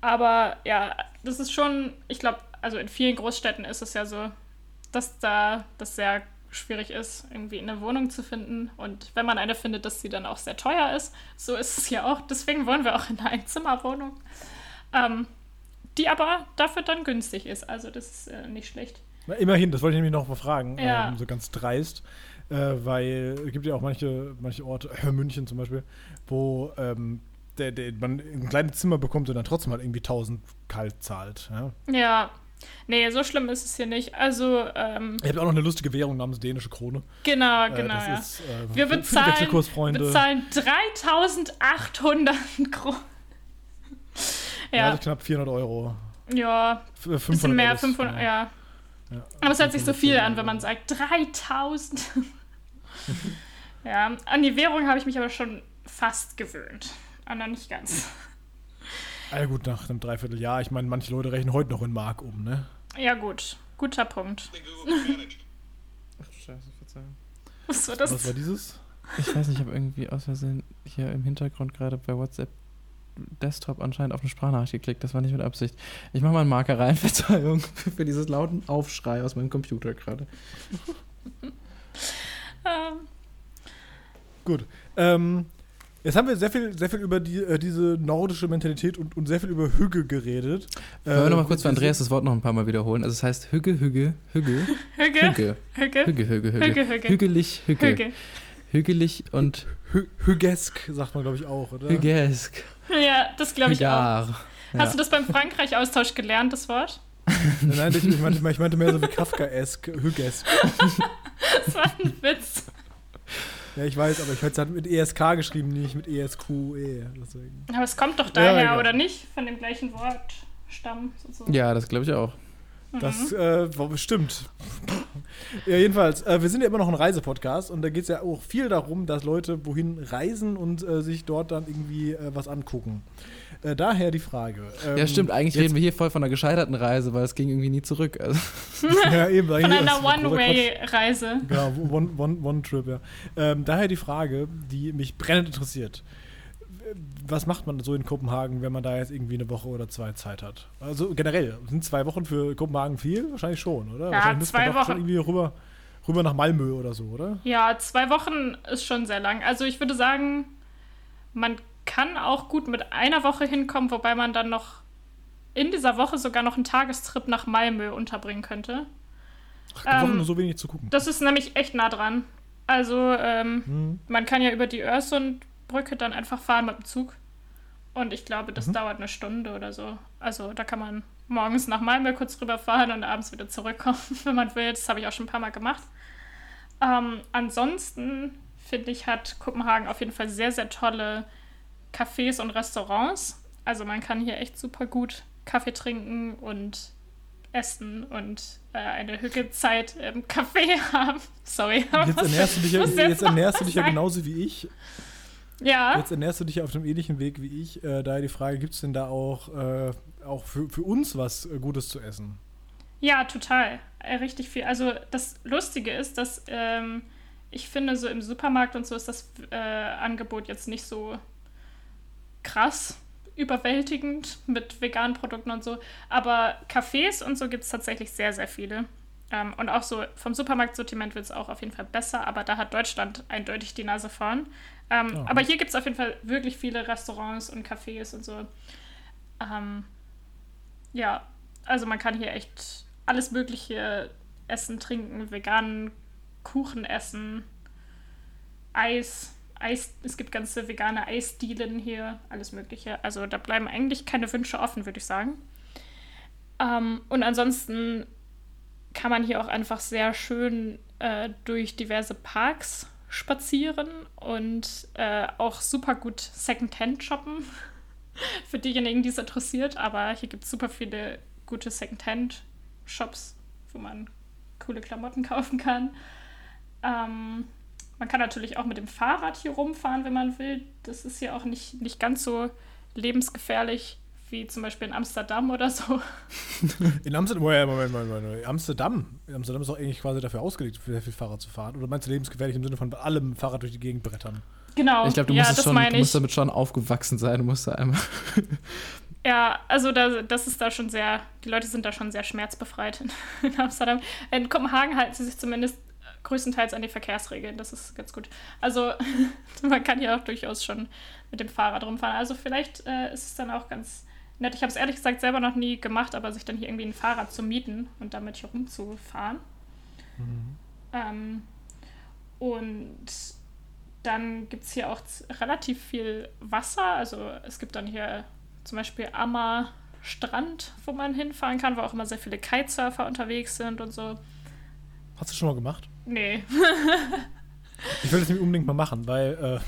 aber ja, das ist schon, ich glaube, also in vielen Großstädten ist es ja so, dass da das sehr schwierig ist, irgendwie eine Wohnung zu finden. Und wenn man eine findet, dass sie dann auch sehr teuer ist. So ist es ja auch. Deswegen wohnen wir auch in einer Einzimmerwohnung. Ähm, die aber dafür dann günstig ist. Also das ist äh, nicht schlecht. Na, immerhin, das wollte ich nämlich noch mal fragen, ja. ähm, so ganz dreist. Äh, weil es gibt ja auch manche, manche Orte, äh, München zum Beispiel, wo ähm, der, der, man ein kleines Zimmer bekommt und dann trotzdem halt irgendwie 1000 kalt zahlt. Ja, ja. Nee, so schlimm ist es hier nicht. Also, ähm, Ihr habt auch noch eine lustige Währung namens dänische Krone. Genau, genau. Äh, ja. ist, äh, wir bezahlen, bezahlen 3800 Kronen. Ja, ja also knapp 400 Euro. Ja, ein bisschen mehr, 500, ja. ja. ja. Aber es hört sich so viel an, wenn man sagt 3000. [LAUGHS] ja, an die Währung habe ich mich aber schon fast gewöhnt. Aber nicht ganz. Ja gut, nach einem Dreivierteljahr. Ich meine, manche Leute rechnen heute noch in Mark um, ne? Ja gut, guter Punkt. Ach scheiße, Verzeihung. Was war das? Was war dieses? Ich weiß nicht, ich habe irgendwie aus Versehen hier im Hintergrund gerade bei WhatsApp Desktop anscheinend auf eine Sprachnachricht geklickt. Das war nicht mit Absicht. Ich mache mal einen Marker rein, [LAUGHS] Verzeihung, für dieses lauten Aufschrei aus meinem Computer gerade. [LAUGHS] ähm. Gut. Ähm, Jetzt haben wir sehr viel, sehr viel über die, äh, diese nordische Mentalität und, und sehr viel über Hügge geredet. Wollen wir äh, nochmal kurz für Andreas das Wort noch ein paar Mal wiederholen? Also es heißt Hügge, Hügge, [LAUGHS] Hügge. Hügge. Hügge. Hügge. Hügge, Hügge, Hügge. Hügge. Hügelig, Hügge. Hügge. Hügelig und Hü Hügesk, sagt man, glaube ich, auch, oder? Hügesk. Ja, das glaube ich Hügar. auch. Hast ja. du das beim Frankreich-Austausch gelernt, das Wort? [LAUGHS] Nein, ich, ich, meinte, ich meinte mehr so wie Kafka-esk, Hügesk. [LAUGHS] das war ein Witz. Ja, ich weiß, aber ich hätte es halt mit ESK geschrieben, nicht mit ESQE. Deswegen. Aber es kommt doch daher, ja, oder nicht? Von dem gleichen Wortstamm sozusagen. Ja, das glaube ich auch. Das äh, stimmt. ja, jedenfalls, äh, wir sind ja immer noch ein Reisepodcast und da geht es ja auch viel darum, dass Leute wohin reisen und äh, sich dort dann irgendwie äh, was angucken. Äh, daher die Frage. Ähm, ja, stimmt. Eigentlich reden wir hier voll von einer gescheiterten Reise, weil es ging irgendwie nie zurück. Also. [LAUGHS] ja, eben. Von einer One-Way-Reise. Genau, One-Trip, one, one ja. Ähm, daher die Frage, die mich brennend interessiert. Was macht man so in Kopenhagen, wenn man da jetzt irgendwie eine Woche oder zwei Zeit hat? Also generell, sind zwei Wochen für Kopenhagen viel? Wahrscheinlich schon, oder? Ja, zwei Wochen. irgendwie rüber, rüber nach Malmö oder so, oder? Ja, zwei Wochen ist schon sehr lang. Also ich würde sagen, man kann auch gut mit einer Woche hinkommen, wobei man dann noch in dieser Woche sogar noch einen Tagestrip nach Malmö unterbringen könnte. Ach, ähm, nur so wenig zu gucken. Das ist nämlich echt nah dran. Also, ähm, mhm. man kann ja über die Öresundbrücke dann einfach fahren mit dem Zug. Und ich glaube, das mhm. dauert eine Stunde oder so. Also, da kann man morgens nach Malmö kurz rüberfahren und abends wieder zurückkommen, [LAUGHS] wenn man will. Das habe ich auch schon ein paar Mal gemacht. Ähm, ansonsten finde ich, hat Kopenhagen auf jeden Fall sehr, sehr tolle Cafés und Restaurants. Also man kann hier echt super gut Kaffee trinken und essen und äh, eine Hückezeit im Café [LAUGHS] haben. Sorry. Jetzt [LAUGHS] ernährst du dich, ja, jetzt ernährst du dich ja genauso wie ich. Ja. Jetzt ernährst du dich auf dem ähnlichen Weg wie ich. Äh, daher die Frage, gibt es denn da auch, äh, auch für, für uns was äh, Gutes zu essen? Ja, total. Äh, richtig viel. Also das Lustige ist, dass ähm, ich finde, so im Supermarkt und so ist das äh, Angebot jetzt nicht so krass überwältigend mit veganen Produkten und so. Aber Cafés und so gibt es tatsächlich sehr, sehr viele. Ähm, und auch so vom Supermarktsortiment wird es auch auf jeden Fall besser, aber da hat Deutschland eindeutig die Nase vorn. Ähm, oh. Aber hier gibt es auf jeden Fall wirklich viele Restaurants und Cafés und so. Ähm, ja, also man kann hier echt alles Mögliche essen, trinken, veganen Kuchen essen, Eis, Eis, es gibt ganze vegane Eisdielen hier, alles Mögliche. Also da bleiben eigentlich keine Wünsche offen, würde ich sagen. Ähm, und ansonsten kann man hier auch einfach sehr schön äh, durch diverse Parks spazieren und äh, auch super gut Secondhand shoppen. [LAUGHS] Für diejenigen, die es interessiert. Aber hier gibt es super viele gute Secondhand-Shops, wo man coole Klamotten [LAUGHS] kaufen kann. Ähm, man kann natürlich auch mit dem Fahrrad hier rumfahren, wenn man will. Das ist hier auch nicht, nicht ganz so lebensgefährlich wie zum Beispiel in Amsterdam oder so. [LAUGHS] In Amsterdam, Moment, Moment, Moment, Moment. Amsterdam. Amsterdam ist auch eigentlich quasi dafür ausgelegt, für sehr viel Fahrrad zu fahren. Oder meinst du lebensgefährlich im Sinne von allem Fahrrad durch die Gegend brettern? Genau. Ich glaube, du, ja, musst schon, du musst damit schon aufgewachsen sein. Du musst da einmal. [LAUGHS] Ja, also da, das ist da schon sehr, die Leute sind da schon sehr schmerzbefreit in, [LAUGHS] in Amsterdam. In Kopenhagen halten sie sich zumindest größtenteils an die Verkehrsregeln. Das ist ganz gut. Also man kann hier auch durchaus schon mit dem Fahrrad rumfahren. Also vielleicht äh, ist es dann auch ganz nett. Ich habe es ehrlich gesagt selber noch nie gemacht, aber sich dann hier irgendwie ein Fahrrad zu mieten und damit hier rumzufahren. Mhm. Ähm, und dann gibt es hier auch relativ viel Wasser. Also es gibt dann hier zum Beispiel Ammer Strand, wo man hinfahren kann, wo auch immer sehr viele Kitesurfer unterwegs sind und so. Hast du schon mal gemacht? Nee. ich will das nämlich unbedingt mal machen, weil äh,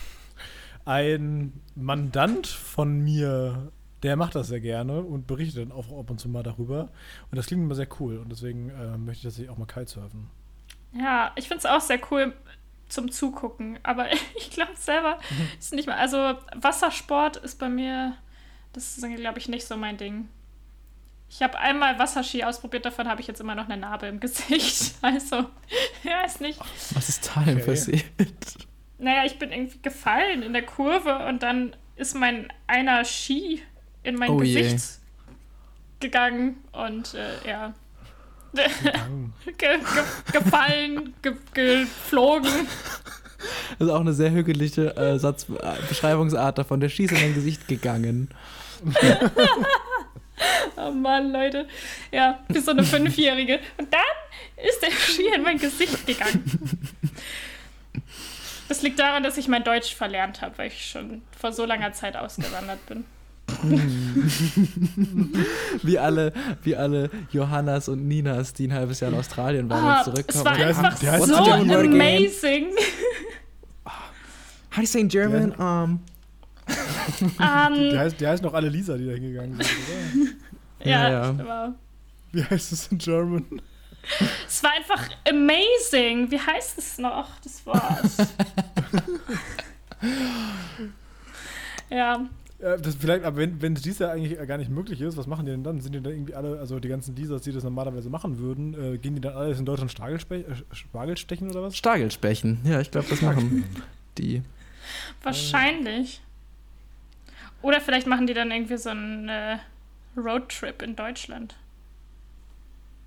ein Mandant von mir, der macht das sehr gerne und berichtet dann auch ab und zu mal darüber. Und das klingt immer sehr cool und deswegen äh, möchte ich tatsächlich auch mal Kitesurfen. Ja, ich finde es auch sehr cool zum Zugucken, aber [LAUGHS] ich glaube selber mhm. ist nicht mal. Also Wassersport ist bei mir, das ist, glaube ich, nicht so mein Ding. Ich habe einmal Wasserski ausprobiert, davon habe ich jetzt immer noch eine Narbe im Gesicht. [LAUGHS] Also, ja, ist nicht. Was ist da denn okay. passiert? Naja, ich bin irgendwie gefallen in der Kurve und dann ist mein einer Ski in mein oh Gesicht je. gegangen und äh, ja. [LAUGHS] ge ge gefallen, ge geflogen. Das ist auch eine sehr hügelige äh, Satz äh, Beschreibungsart davon. Der Schieß in mein Gesicht gegangen. [LAUGHS] Oh Mann, Leute. Ja, wie so eine Fünfjährige. Und dann ist der Ski in mein Gesicht gegangen. Das liegt daran, dass ich mein Deutsch verlernt habe, weil ich schon vor so langer Zeit ausgewandert bin. [LAUGHS] wie alle, wie alle Johannas und Ninas, die ein halbes Jahr in Australien waren ah, und zurückkommen. Es war einfach heißt, heißt so amazing. How do you say in German? Um, um, die, heißt, die heißen noch alle Lisa, die da hingegangen sind, oder? ja, ja, ja. Wie heißt es in German? Es war einfach amazing. Wie heißt es noch, das Wort? [LAUGHS] ja. Ja das vielleicht, aber wenn, wenn dies ja eigentlich gar nicht möglich ist, was machen die denn dann? Sind die dann irgendwie alle, also die ganzen Lisas, die das normalerweise machen würden, äh, gehen die dann alles in Deutschland Spargelspe äh, Spargelstechen oder was? Stargelspechen, ja, ich glaube, das machen die. Wahrscheinlich. Oder vielleicht machen die dann irgendwie so einen äh, Roadtrip in Deutschland.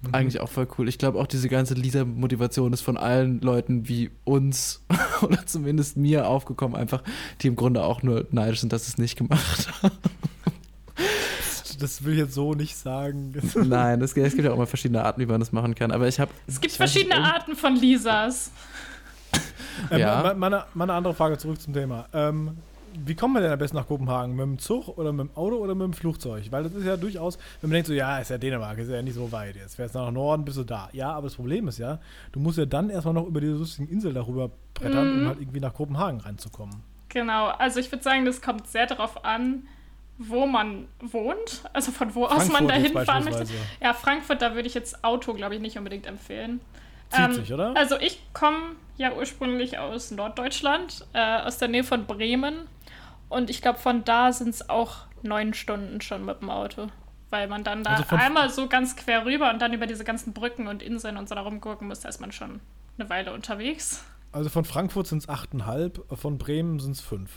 Mhm. Eigentlich auch voll cool. Ich glaube auch diese ganze Lisa-Motivation ist von allen Leuten wie uns [LAUGHS] oder zumindest mir aufgekommen, einfach, die im Grunde auch nur neidisch sind, dass sie es nicht gemacht [LAUGHS] haben. Das will ich jetzt so nicht sagen. [LAUGHS] Nein, es, gibt ja auch immer verschiedene Arten, wie man das machen kann. Aber ich habe. Es gibt verschiedene nicht, Arten von Lisas. Ähm, ja. meine, meine andere Frage zurück zum Thema. Ähm, wie kommen wir denn am besten nach Kopenhagen? Mit dem Zug oder mit dem Auto oder mit dem Flugzeug? Weil das ist ja durchaus, wenn man denkt so, ja, ist ja Dänemark, ist ja nicht so weit. Jetzt fährst du nach Norden, bist du da. Ja, aber das Problem ist ja, du musst ja dann erstmal noch über diese lustigen Insel darüber brettern, mhm. um halt irgendwie nach Kopenhagen reinzukommen. Genau, also ich würde sagen, das kommt sehr darauf an, wo man wohnt, also von wo Frankfurt aus man dahin fahren möchte. Ja, Frankfurt, da würde ich jetzt Auto, glaube ich, nicht unbedingt empfehlen. Zieht ähm, sich, oder? Also ich komme ja ursprünglich aus Norddeutschland, äh, aus der Nähe von Bremen. Und ich glaube, von da sind es auch neun Stunden schon mit dem Auto. Weil man dann da also einmal so ganz quer rüber und dann über diese ganzen Brücken und Inseln und so da rumgucken muss, da ist man schon eine Weile unterwegs. Also von Frankfurt sind es achteinhalb, von Bremen sind es fünf.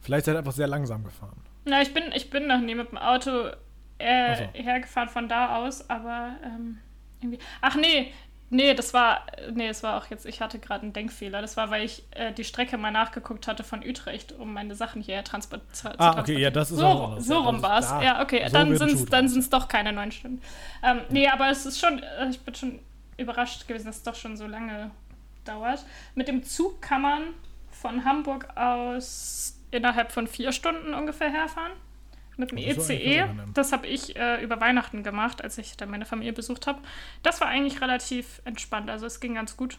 Vielleicht seid ihr einfach sehr langsam gefahren. Na, ich bin, ich bin noch nie mit dem Auto äh, so. hergefahren von da aus, aber ähm, irgendwie. Ach nee, Nee, das war, nee, das war auch jetzt, ich hatte gerade einen Denkfehler. Das war, weil ich äh, die Strecke mal nachgeguckt hatte von Utrecht, um meine Sachen hier transport zu Ah, okay, ja, das ist so, auch anders. so Ja, rum war es. Ja, okay, So dann sind es dann sind's doch keine neun Stunden. Ähm, nee, aber es ist schon, äh, ich bin schon überrascht gewesen, dass es doch schon so lange dauert. Mit dem Zug kann man von Hamburg aus innerhalb von vier Stunden ungefähr herfahren. Mit dem das ECE, ganz angenehm. das habe ich äh, über Weihnachten gemacht, als ich dann meine Familie besucht habe. Das war eigentlich relativ entspannt, also es ging ganz gut.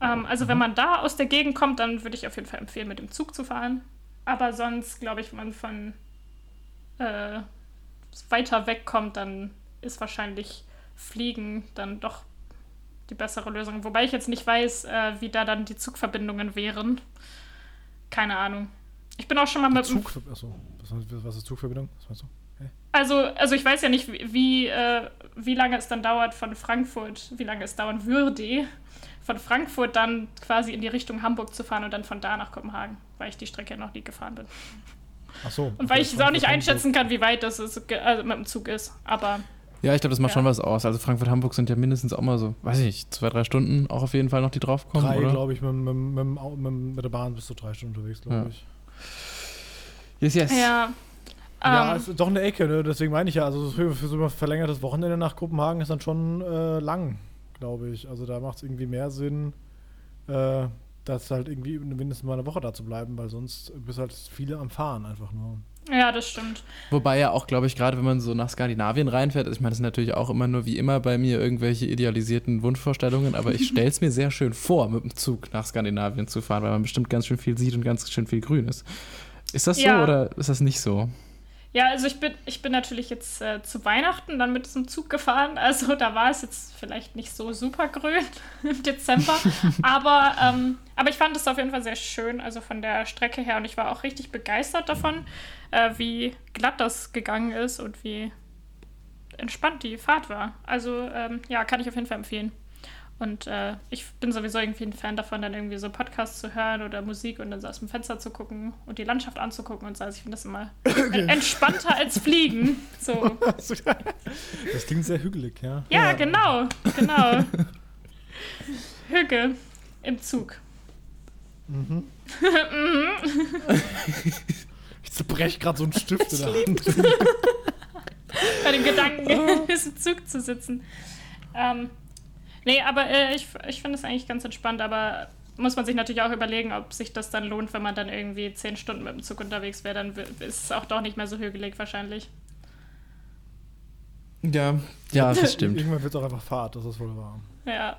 Ähm, also Mhm. wenn man da aus der Gegend kommt, dann würde ich auf jeden Fall empfehlen, mit dem Zug zu fahren. Aber sonst, glaube ich, wenn man von äh, weiter weg kommt, dann ist wahrscheinlich Fliegen dann doch die bessere Lösung. Wobei ich jetzt nicht weiß, äh, wie da dann die Zugverbindungen wären. Keine Ahnung. Ich bin auch schon mal mit dem Zug, achso, was, ist Zugverbindung? Was meinst du? Also, also ich weiß ja nicht, wie, wie, äh, wie lange es dann dauert von Frankfurt, wie lange es dauern würde, von Frankfurt dann quasi in die Richtung Hamburg zu fahren und dann von da nach Kopenhagen, weil ich die Strecke noch nie gefahren bin. Achso. Und weil ich es auch nicht einschätzen kann, wie weit das ist, also mit dem Zug ist. Aber Ja, ich glaube, das macht Ja. schon was aus. Also Frankfurt, Hamburg sind ja mindestens auch mal so, weiß ich nicht, zwei, drei Stunden auch auf jeden Fall noch, die draufkommen, Drei, oder? glaube ich, mit, mit, mit, mit, mit der Bahn bist du drei Stunden unterwegs, glaube Ja. ich. Yes, yes. ja. Ja, ähm, es ist doch eine Ecke, ne? deswegen meine ich ja, also für, für so ein verlängertes Wochenende nach Kopenhagen ist dann schon äh, lang, glaube ich. Also da macht es irgendwie mehr Sinn, äh, das halt irgendwie mindestens mal eine Woche da zu bleiben, weil sonst bist halt viele am Fahren einfach nur. ja, das stimmt. Wobei ja auch, glaube ich, gerade wenn man so nach Skandinavien reinfährt, ich meine, das sind natürlich auch immer nur wie immer bei mir irgendwelche idealisierten Wunschvorstellungen, aber ich [LAUGHS] stelle es mir sehr schön vor, mit dem Zug nach Skandinavien zu fahren, weil man bestimmt ganz schön viel sieht und ganz schön viel Grün ist. Ist das Ja. so oder ist das nicht so? Ja, also ich bin, ich bin natürlich jetzt äh, zu Weihnachten dann mit diesem Zug gefahren. Also da war es jetzt vielleicht nicht so super grün [LAUGHS] im Dezember. [LAUGHS] aber, ähm, aber ich fand es auf jeden Fall sehr schön, also von der Strecke her. Und ich war auch richtig begeistert davon, äh, wie glatt das gegangen ist und wie entspannt die Fahrt war. Also ähm, ja, kann ich auf jeden Fall empfehlen. Und äh, ich bin sowieso irgendwie ein Fan davon, dann irgendwie so Podcasts zu hören oder Musik und dann so aus dem Fenster zu gucken und die Landschaft anzugucken und so. Also ich finde das immer [COUGHS] en- entspannter als Fliegen. So. [LAUGHS] Das klingt sehr hügelig, ja. Ja, genau, genau. Hügge im Zug. Mhm. [LAUGHS] ich zerbreche gerade so einen Stift in der Hand. Bei den Gedanken, [LAUGHS] in diesem Zug zu sitzen. Ähm, nee, aber äh, ich, ich finde es eigentlich ganz entspannt, aber muss man sich natürlich auch überlegen, ob sich das dann lohnt, wenn man dann irgendwie zehn Stunden mit dem Zug unterwegs wäre, dann ist es auch doch nicht mehr so hügelig wahrscheinlich. Ja, ja, das [LAUGHS] stimmt. Irgendwann wird es auch einfach Fahrt, das ist wohl wahr. Ja.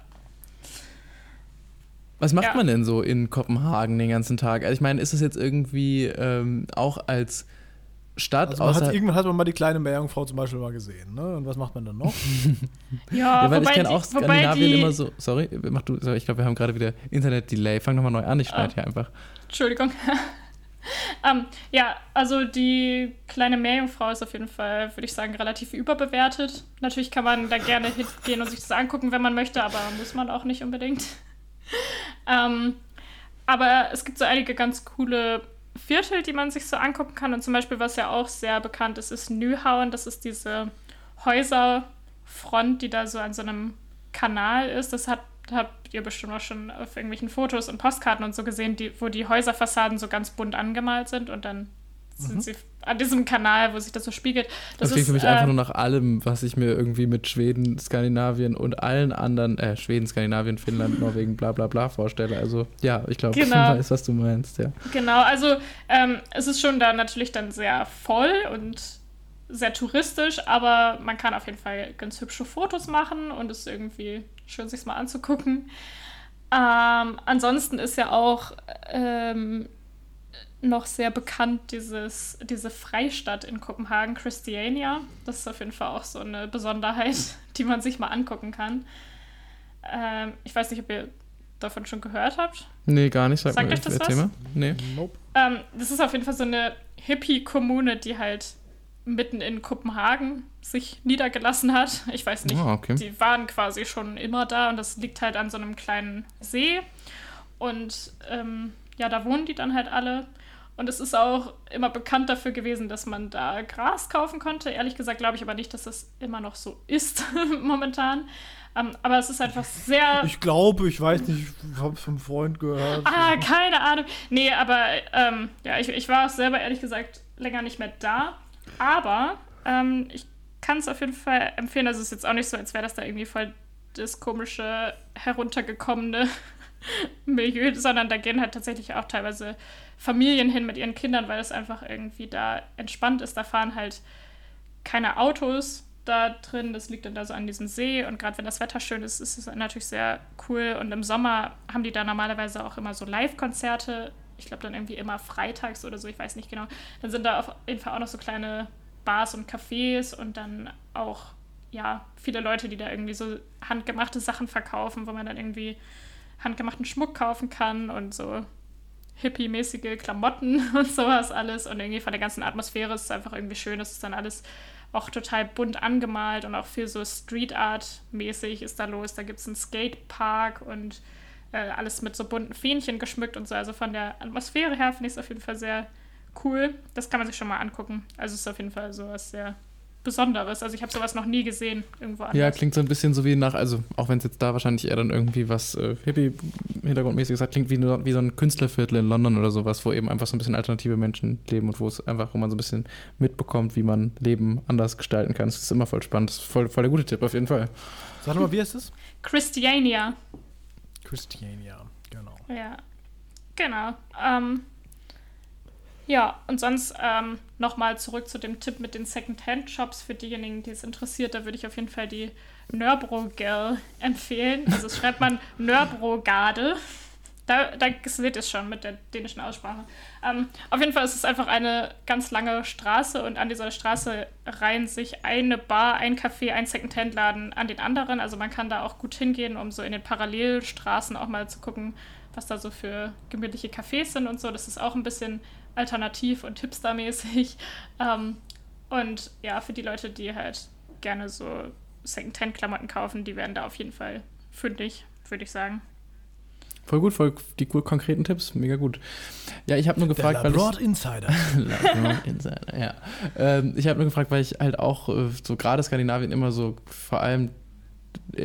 Was macht Ja. man denn so in Kopenhagen den ganzen Tag? Also ich meine, ist es jetzt irgendwie ähm, auch als Stadt Also man hat, irgendwann hat man mal die kleine Meerjungfrau zum Beispiel mal gesehen, ne? Und was macht man dann noch? [LAUGHS] Ja, Ja, weil ich kenne auch Skandinavien die, immer so. Sorry, mach du. sorry, Ich glaube, wir haben gerade wieder Internet-Delay. Fang nochmal neu an, ich schneide Ah. hier einfach. Entschuldigung. [LAUGHS] ähm, ja, also die kleine Meerjungfrau ist auf jeden Fall, würde ich sagen, relativ überbewertet. Natürlich kann man da gerne hingehen und sich das angucken, wenn man möchte, aber muss man auch nicht unbedingt. [LAUGHS] ähm, aber es gibt so einige ganz coole Viertel, die man sich so angucken kann. Und zum Beispiel, was ja auch sehr bekannt ist, ist Nyhauen. Das ist diese Häuserfront, die da so an so einem Kanal ist. Das hat, habt ihr bestimmt auch schon auf irgendwelchen Fotos und Postkarten und so gesehen, die, wo die Häuserfassaden so ganz bunt angemalt sind und dann sind sie an diesem Kanal, wo sich das so spiegelt. Das, Das, klingt ist für mich äh, einfach nur nach allem, was ich mir irgendwie mit Schweden, Skandinavien und allen anderen, äh, Schweden, Skandinavien, Finnland, Norwegen, bla bla bla vorstelle. Also ja, ich glaube, [LAUGHS] Genau. ich weiß, was du meinst, ja. Genau, also ähm, es ist schon da natürlich dann sehr voll und sehr touristisch, aber man kann auf jeden Fall ganz hübsche Fotos machen und es ist irgendwie schön, sich mal anzugucken. Ähm, ansonsten ist ja auch ähm, noch sehr bekannt dieses, diese Freistadt in Kopenhagen, Christiania. Das ist auf jeden Fall auch so eine Besonderheit, [LAUGHS] die man sich mal angucken kann. Ähm, ich weiß nicht, ob ihr davon schon gehört habt. Nee, gar nicht. Sag Sagt mal, euch das was? mal. Nee. Nope. Ähm, das ist auf jeden Fall so eine Hippie-Kommune, die halt mitten in Kopenhagen sich niedergelassen hat. Ich weiß nicht, Ah, okay. die waren quasi schon immer da und das liegt halt an so einem kleinen See. Und ähm, ja, da wohnen die dann halt alle. Und es ist auch immer bekannt dafür gewesen, dass man da Gras kaufen konnte. Ehrlich gesagt glaube ich aber nicht, dass das immer noch so ist [LAUGHS] momentan. Ähm, aber es ist einfach sehr. [LAUGHS] Ich glaube, ich weiß nicht, ich habe es vom Freund gehört. Ah, keine Ahnung. Nee, aber ähm, ja, ich, ich war auch selber ehrlich gesagt länger nicht mehr da. Aber ähm, ich kann es auf jeden Fall empfehlen. Also es ist jetzt auch nicht so, als wäre das da irgendwie voll das komische, heruntergekommene [LAUGHS] Milieu, sondern da gehen halt tatsächlich auch teilweise Familien hin mit ihren Kindern, weil es einfach irgendwie da entspannt ist. Da fahren halt keine Autos da drin. Das liegt dann da so an diesem See. Und gerade wenn das Wetter schön ist, ist es natürlich sehr cool. Und im Sommer haben die da normalerweise auch immer so Live-Konzerte. Ich glaube dann irgendwie immer freitags oder so, ich weiß nicht genau. Dann sind da auf jeden Fall auch noch so kleine Bars und Cafés und dann auch ja viele Leute, die da irgendwie so handgemachte Sachen verkaufen, wo man dann irgendwie handgemachten Schmuck kaufen kann und so hippie-mäßige Klamotten [LAUGHS] und sowas alles. Und irgendwie von der ganzen Atmosphäre ist es einfach irgendwie schön. Es ist dann alles auch total bunt angemalt und auch viel so Street Art-mäßig ist da los. Da gibt es einen Skatepark und äh, alles mit so bunten Fähnchen geschmückt und so. Also von der Atmosphäre her finde ich es auf jeden Fall sehr cool. Das kann man sich schon mal angucken. Also es ist auf jeden Fall so was sehr Besonderes. Also ich habe sowas noch nie gesehen irgendwo anders. Ja, klingt so ein bisschen so wie nach, also auch wenn es jetzt da wahrscheinlich eher dann irgendwie was äh, Hippie-Hintergrundmäßiges hat, klingt wie, wie so ein Künstlerviertel in London oder sowas, wo eben einfach so ein bisschen alternative Menschen leben und wo es einfach, wo man so ein bisschen mitbekommt, wie man Leben anders gestalten kann. Das ist immer voll spannend. Das ist voll, voll der gute Tipp auf jeden Fall. Sag mal, wie heißt es? Christiania. Christiania, genau. Ja, genau. Ähm, ja, und sonst ähm, nochmal zurück zu dem Tipp mit den Second-Hand-Shops für diejenigen, die es interessiert. Da würde ich auf jeden Fall die Nörbro-Girl [LAUGHS] empfehlen. Also das schreibt man [LAUGHS] Nörbro-Garde. Da, da seht ihr es schon mit der dänischen Aussprache. Ähm, auf jeden Fall ist es einfach eine ganz lange Straße und an dieser Straße reihen sich eine Bar, ein Café, ein Second-Hand-Laden an den anderen. Also man kann da auch gut hingehen, um so in den Parallelstraßen auch mal zu gucken, was da so für gemütliche Cafés sind und so. Das ist auch ein bisschen alternativ und hipstermäßig. [LAUGHS] Ähm, und ja, für die Leute, die halt gerne so Second-Hand-Klamotten kaufen, die werden da auf jeden Fall fündig, würde ich sagen. Voll gut, voll die konkreten Tipps, mega gut. Ja, ich habe nur gefragt, Der weil ich Insider. [LAUGHS] Insider, ja. Ähm, ich habe nur gefragt, weil ich halt auch äh, so gerade Skandinavien immer so vor allem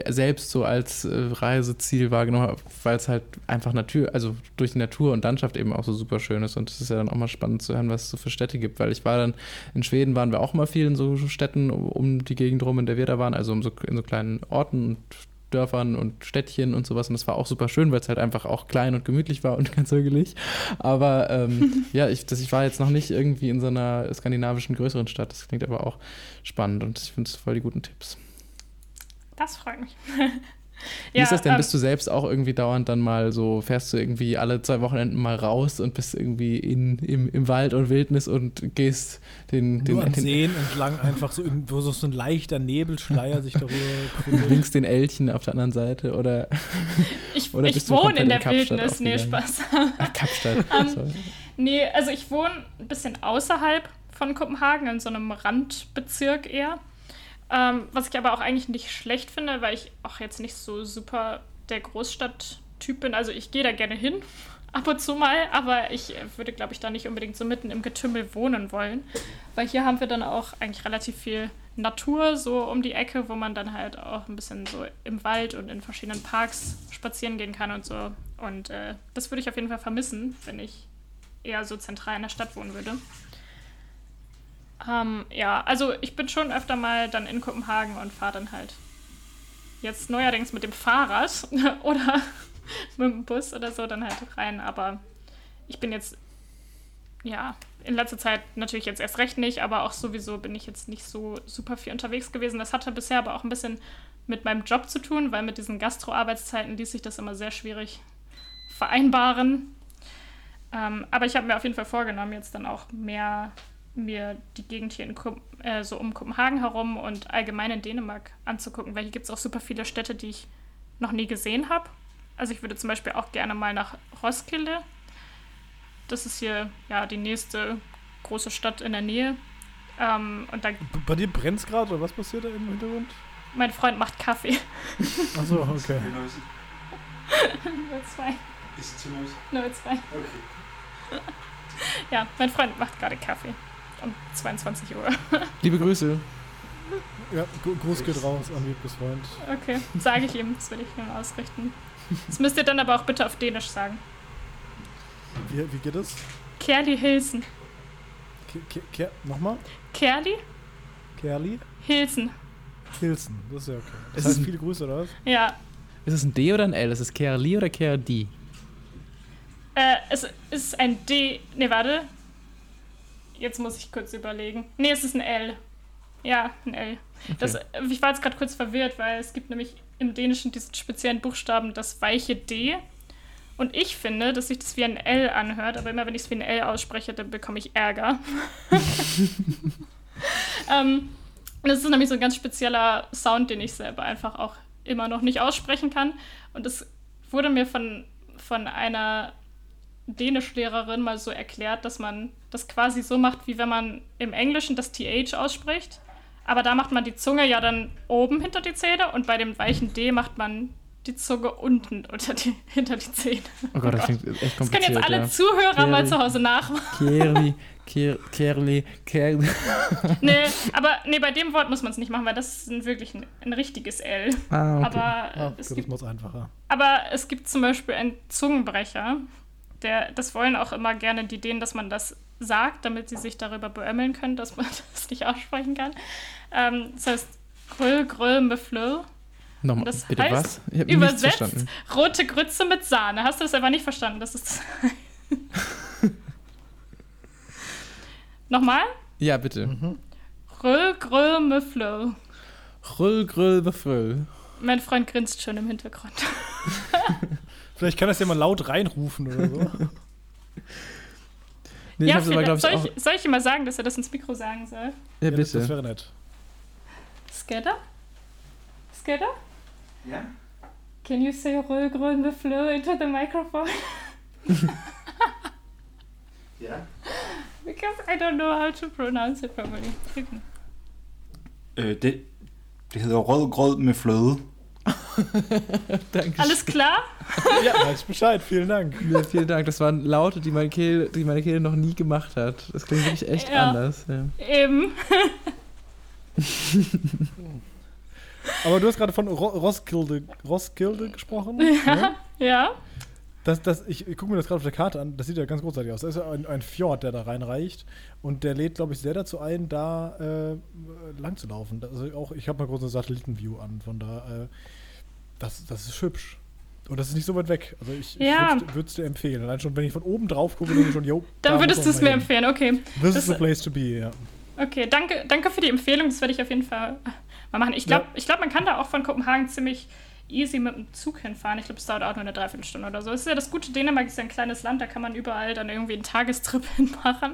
selbst so als äh, Reiseziel wahrgenommen habe, weil es halt einfach Natur, also durch die Natur und Landschaft eben auch so super schön ist. Und es ist ja dann auch mal spannend zu hören, was es so für Städte gibt, weil ich war dann in Schweden, waren wir auch mal viel in so Städten um die Gegend rum, in der wir da waren, also in so, in so kleinen Orten und Dörfern und Städtchen und sowas. Und das war auch super schön, weil es halt einfach auch klein und gemütlich war und [LAUGHS] ganz hügelig. Aber ähm, [LAUGHS] ja, ich, das, ich war jetzt noch nicht irgendwie in so einer skandinavischen größeren Stadt. Das klingt aber auch spannend und ich finde es voll die guten Tipps. Das freut mich. [LAUGHS] Wie ja, ist das denn? Ähm, bist du selbst auch irgendwie dauernd dann mal so, fährst du irgendwie alle zwei Wochenenden mal raus und bist irgendwie in, im, im Wald und Wildnis und gehst den, den, Nur an den Seen entlang einfach so, in, wo so ein leichter Nebelschleier sich darüber [LAUGHS] links den Elchen auf der anderen Seite oder [LAUGHS] Ich, oder ich wohne in der in Wildnis, nee, Spaß. Ach, Kapstadt. um, ähm, nee, also ich wohne ein bisschen außerhalb von Kopenhagen, in so einem Randbezirk eher. Ähm, was ich aber auch eigentlich nicht schlecht finde, weil ich auch jetzt nicht so super der Großstadttyp bin. Also ich gehe da gerne hin, [LAUGHS] ab und zu mal, aber ich würde, glaube ich, da nicht unbedingt so mitten im Getümmel wohnen wollen. Weil hier haben wir dann auch eigentlich relativ viel Natur so um die Ecke, wo man dann halt auch ein bisschen so im Wald und in verschiedenen Parks spazieren gehen kann und so. Und äh, das würde ich auf jeden Fall vermissen, wenn ich eher so zentral in der Stadt wohnen würde. Ähm, ja, also ich bin schon öfter mal dann in Kopenhagen und fahre dann halt jetzt neuerdings mit dem Fahrrad [LAUGHS] oder [LAUGHS] mit dem Bus oder so dann halt rein. Aber ich bin jetzt, ja, in letzter Zeit natürlich jetzt erst recht nicht, aber auch sowieso bin ich jetzt nicht so super viel unterwegs gewesen. Das hatte bisher aber auch ein bisschen mit meinem Job zu tun, weil mit diesen Gastro-Arbeitszeiten ließ sich das immer sehr schwierig vereinbaren. Ähm, aber ich habe mir auf jeden Fall vorgenommen, jetzt dann auch mehr mir die Gegend hier in, äh, so um Kopenhagen herum und allgemein in Dänemark anzugucken, weil hier gibt es auch super viele Städte, die ich noch nie gesehen habe. Also ich würde zum Beispiel auch gerne mal nach Roskilde. Das ist hier ja die nächste große Stadt in der Nähe. Ähm, und da Bei dir brennt es gerade oder was passiert da im Hintergrund? Mein Freund macht Kaffee. Achso, okay. Nur zwei. Ist zu? Nur zwei. Okay. ja, mein Freund macht gerade Kaffee um 22 Uhr. [LAUGHS] Liebe Grüße. Ja, Gruß geht raus an Wiebkes Freund. Okay, sage ich ihm. Das will ich ihm ausrichten. Das müsst ihr dann aber auch bitte auf Dänisch sagen. Wie, wie geht es? Kerli Hilsen. Ke Ke Ke Nochmal? Kerli Kerli? Hilsen. Hilsen. Das ist ja okay. Das Es heißt ist ein- viele Grüße, oder was? Ja, Ist es ein D oder ein L? Ist es Kerli oder Kerdi? äh, es ist ein D. Ne, warte. Jetzt muss ich kurz überlegen. Ne, es ist ein L. Ja, ein L. Das, ich war jetzt gerade kurz verwirrt, weil es gibt nämlich im Dänischen diesen speziellen Buchstaben, das weiche D. Und ich finde, dass sich das wie ein L anhört, aber immer wenn ich es wie ein L ausspreche, dann bekomme ich Ärger. [LAUGHS] ähm, das ist nämlich so ein ganz spezieller Sound, den ich selber einfach auch immer noch nicht aussprechen kann. Und das wurde mir von, von einer Dänischlehrerin mal so erklärt, dass man das quasi so macht, wie wenn man im Englischen das TH ausspricht. Aber da macht man die Zunge ja dann oben hinter die Zähne und bei dem weichen D macht man die Zunge unten unter die, [LAUGHS] hinter die Zähne. Oh Gott, das klingt echt Das können kompliziert. jetzt alle ja. Zuhörer mal Kerli. zu Hause nachmachen. Kerli, Ker, Kerli, Kerli. [LAUGHS] Nee, aber nee, bei dem Wort muss man es nicht machen, weil das ist ein, wirklich ein, ein richtiges L. Ah, okay. Aber, äh, Ah, es gibt, einfacher. aber es gibt zum Beispiel einen Zungenbrecher. Der, das wollen auch immer gerne die Dänen, dass man das sagt, damit sie sich darüber beömmeln können, dass man [LAUGHS] das nicht aussprechen kann. Ähm, das heißt Gröll, Gröll, Meflö. Nochmal, das bitte heißt, was? Ich habe nichts Übersetzt verstanden. rote Grütze mit Sahne. Hast du das aber nicht verstanden? Das ist. [LAUGHS] Nochmal? Ja, bitte. Mhm. Gröll, Gröll, Meflö. Rüll, Grüll, Befrüll. Mein Freund grinst schon im Hintergrund. [LAUGHS] Vielleicht kann das ja mal laut reinrufen oder so. [LAUGHS] Nee, ich ja, hab's aber, ich, soll, ich, soll ich ihm mal sagen, dass er das ins Mikro sagen soll? Ja, Ja, das, das bitte. wäre nett. Skater? Skater? Ja? Can you say roll, groll, mefleur into the microphone? [LAUGHS] Ja? Because I don't know how to pronounce it properly. Øh, det, det hedder rød grød med fløde. [LAUGHS] Danke. Alles klar? [LAUGHS] Ja, weiß Bescheid. Vielen Dank. Ja, vielen Dank. Das waren Laute, die meine, Kehle, die meine Kehle noch nie gemacht hat. Das klingt wirklich echt Ja. anders. Ja. Eben. Aber du hast gerade von Ro Roskilde, Roskilde gesprochen. ne? Ja. Das, das, ich ich gucke mir das gerade auf der Karte an. Das sieht ja ganz großartig aus. Das ist ja ein, ein Fjord, der da reinreicht. Und der lädt, glaube ich, sehr dazu ein, da äh, lang zu laufen. Also auch, ich habe mal kurz eine Satellitenview an. Von da, äh, das, das ist hübsch. Und das ist nicht so weit weg. Also ich, Ja. ich würde es dir empfehlen. Allein schon, wenn ich von oben drauf gucke, denke ich schon, jo. Dann da würdest du es mir hin. empfehlen, okay. This Das- is the place to be, ja. Okay, danke, danke für die Empfehlung. Das werde ich auf jeden Fall mal machen. Ich glaube, Ja. ich glaub, man kann da auch von Kopenhagen ziemlich easy mit dem Zug hinfahren. Ich glaube, es dauert auch nur eine Dreiviertelstunde oder so. Das ist ja das Gute, Dänemark ist ja ein kleines Land, da kann man überall dann irgendwie einen Tagestrip [LAUGHS] hinmachen.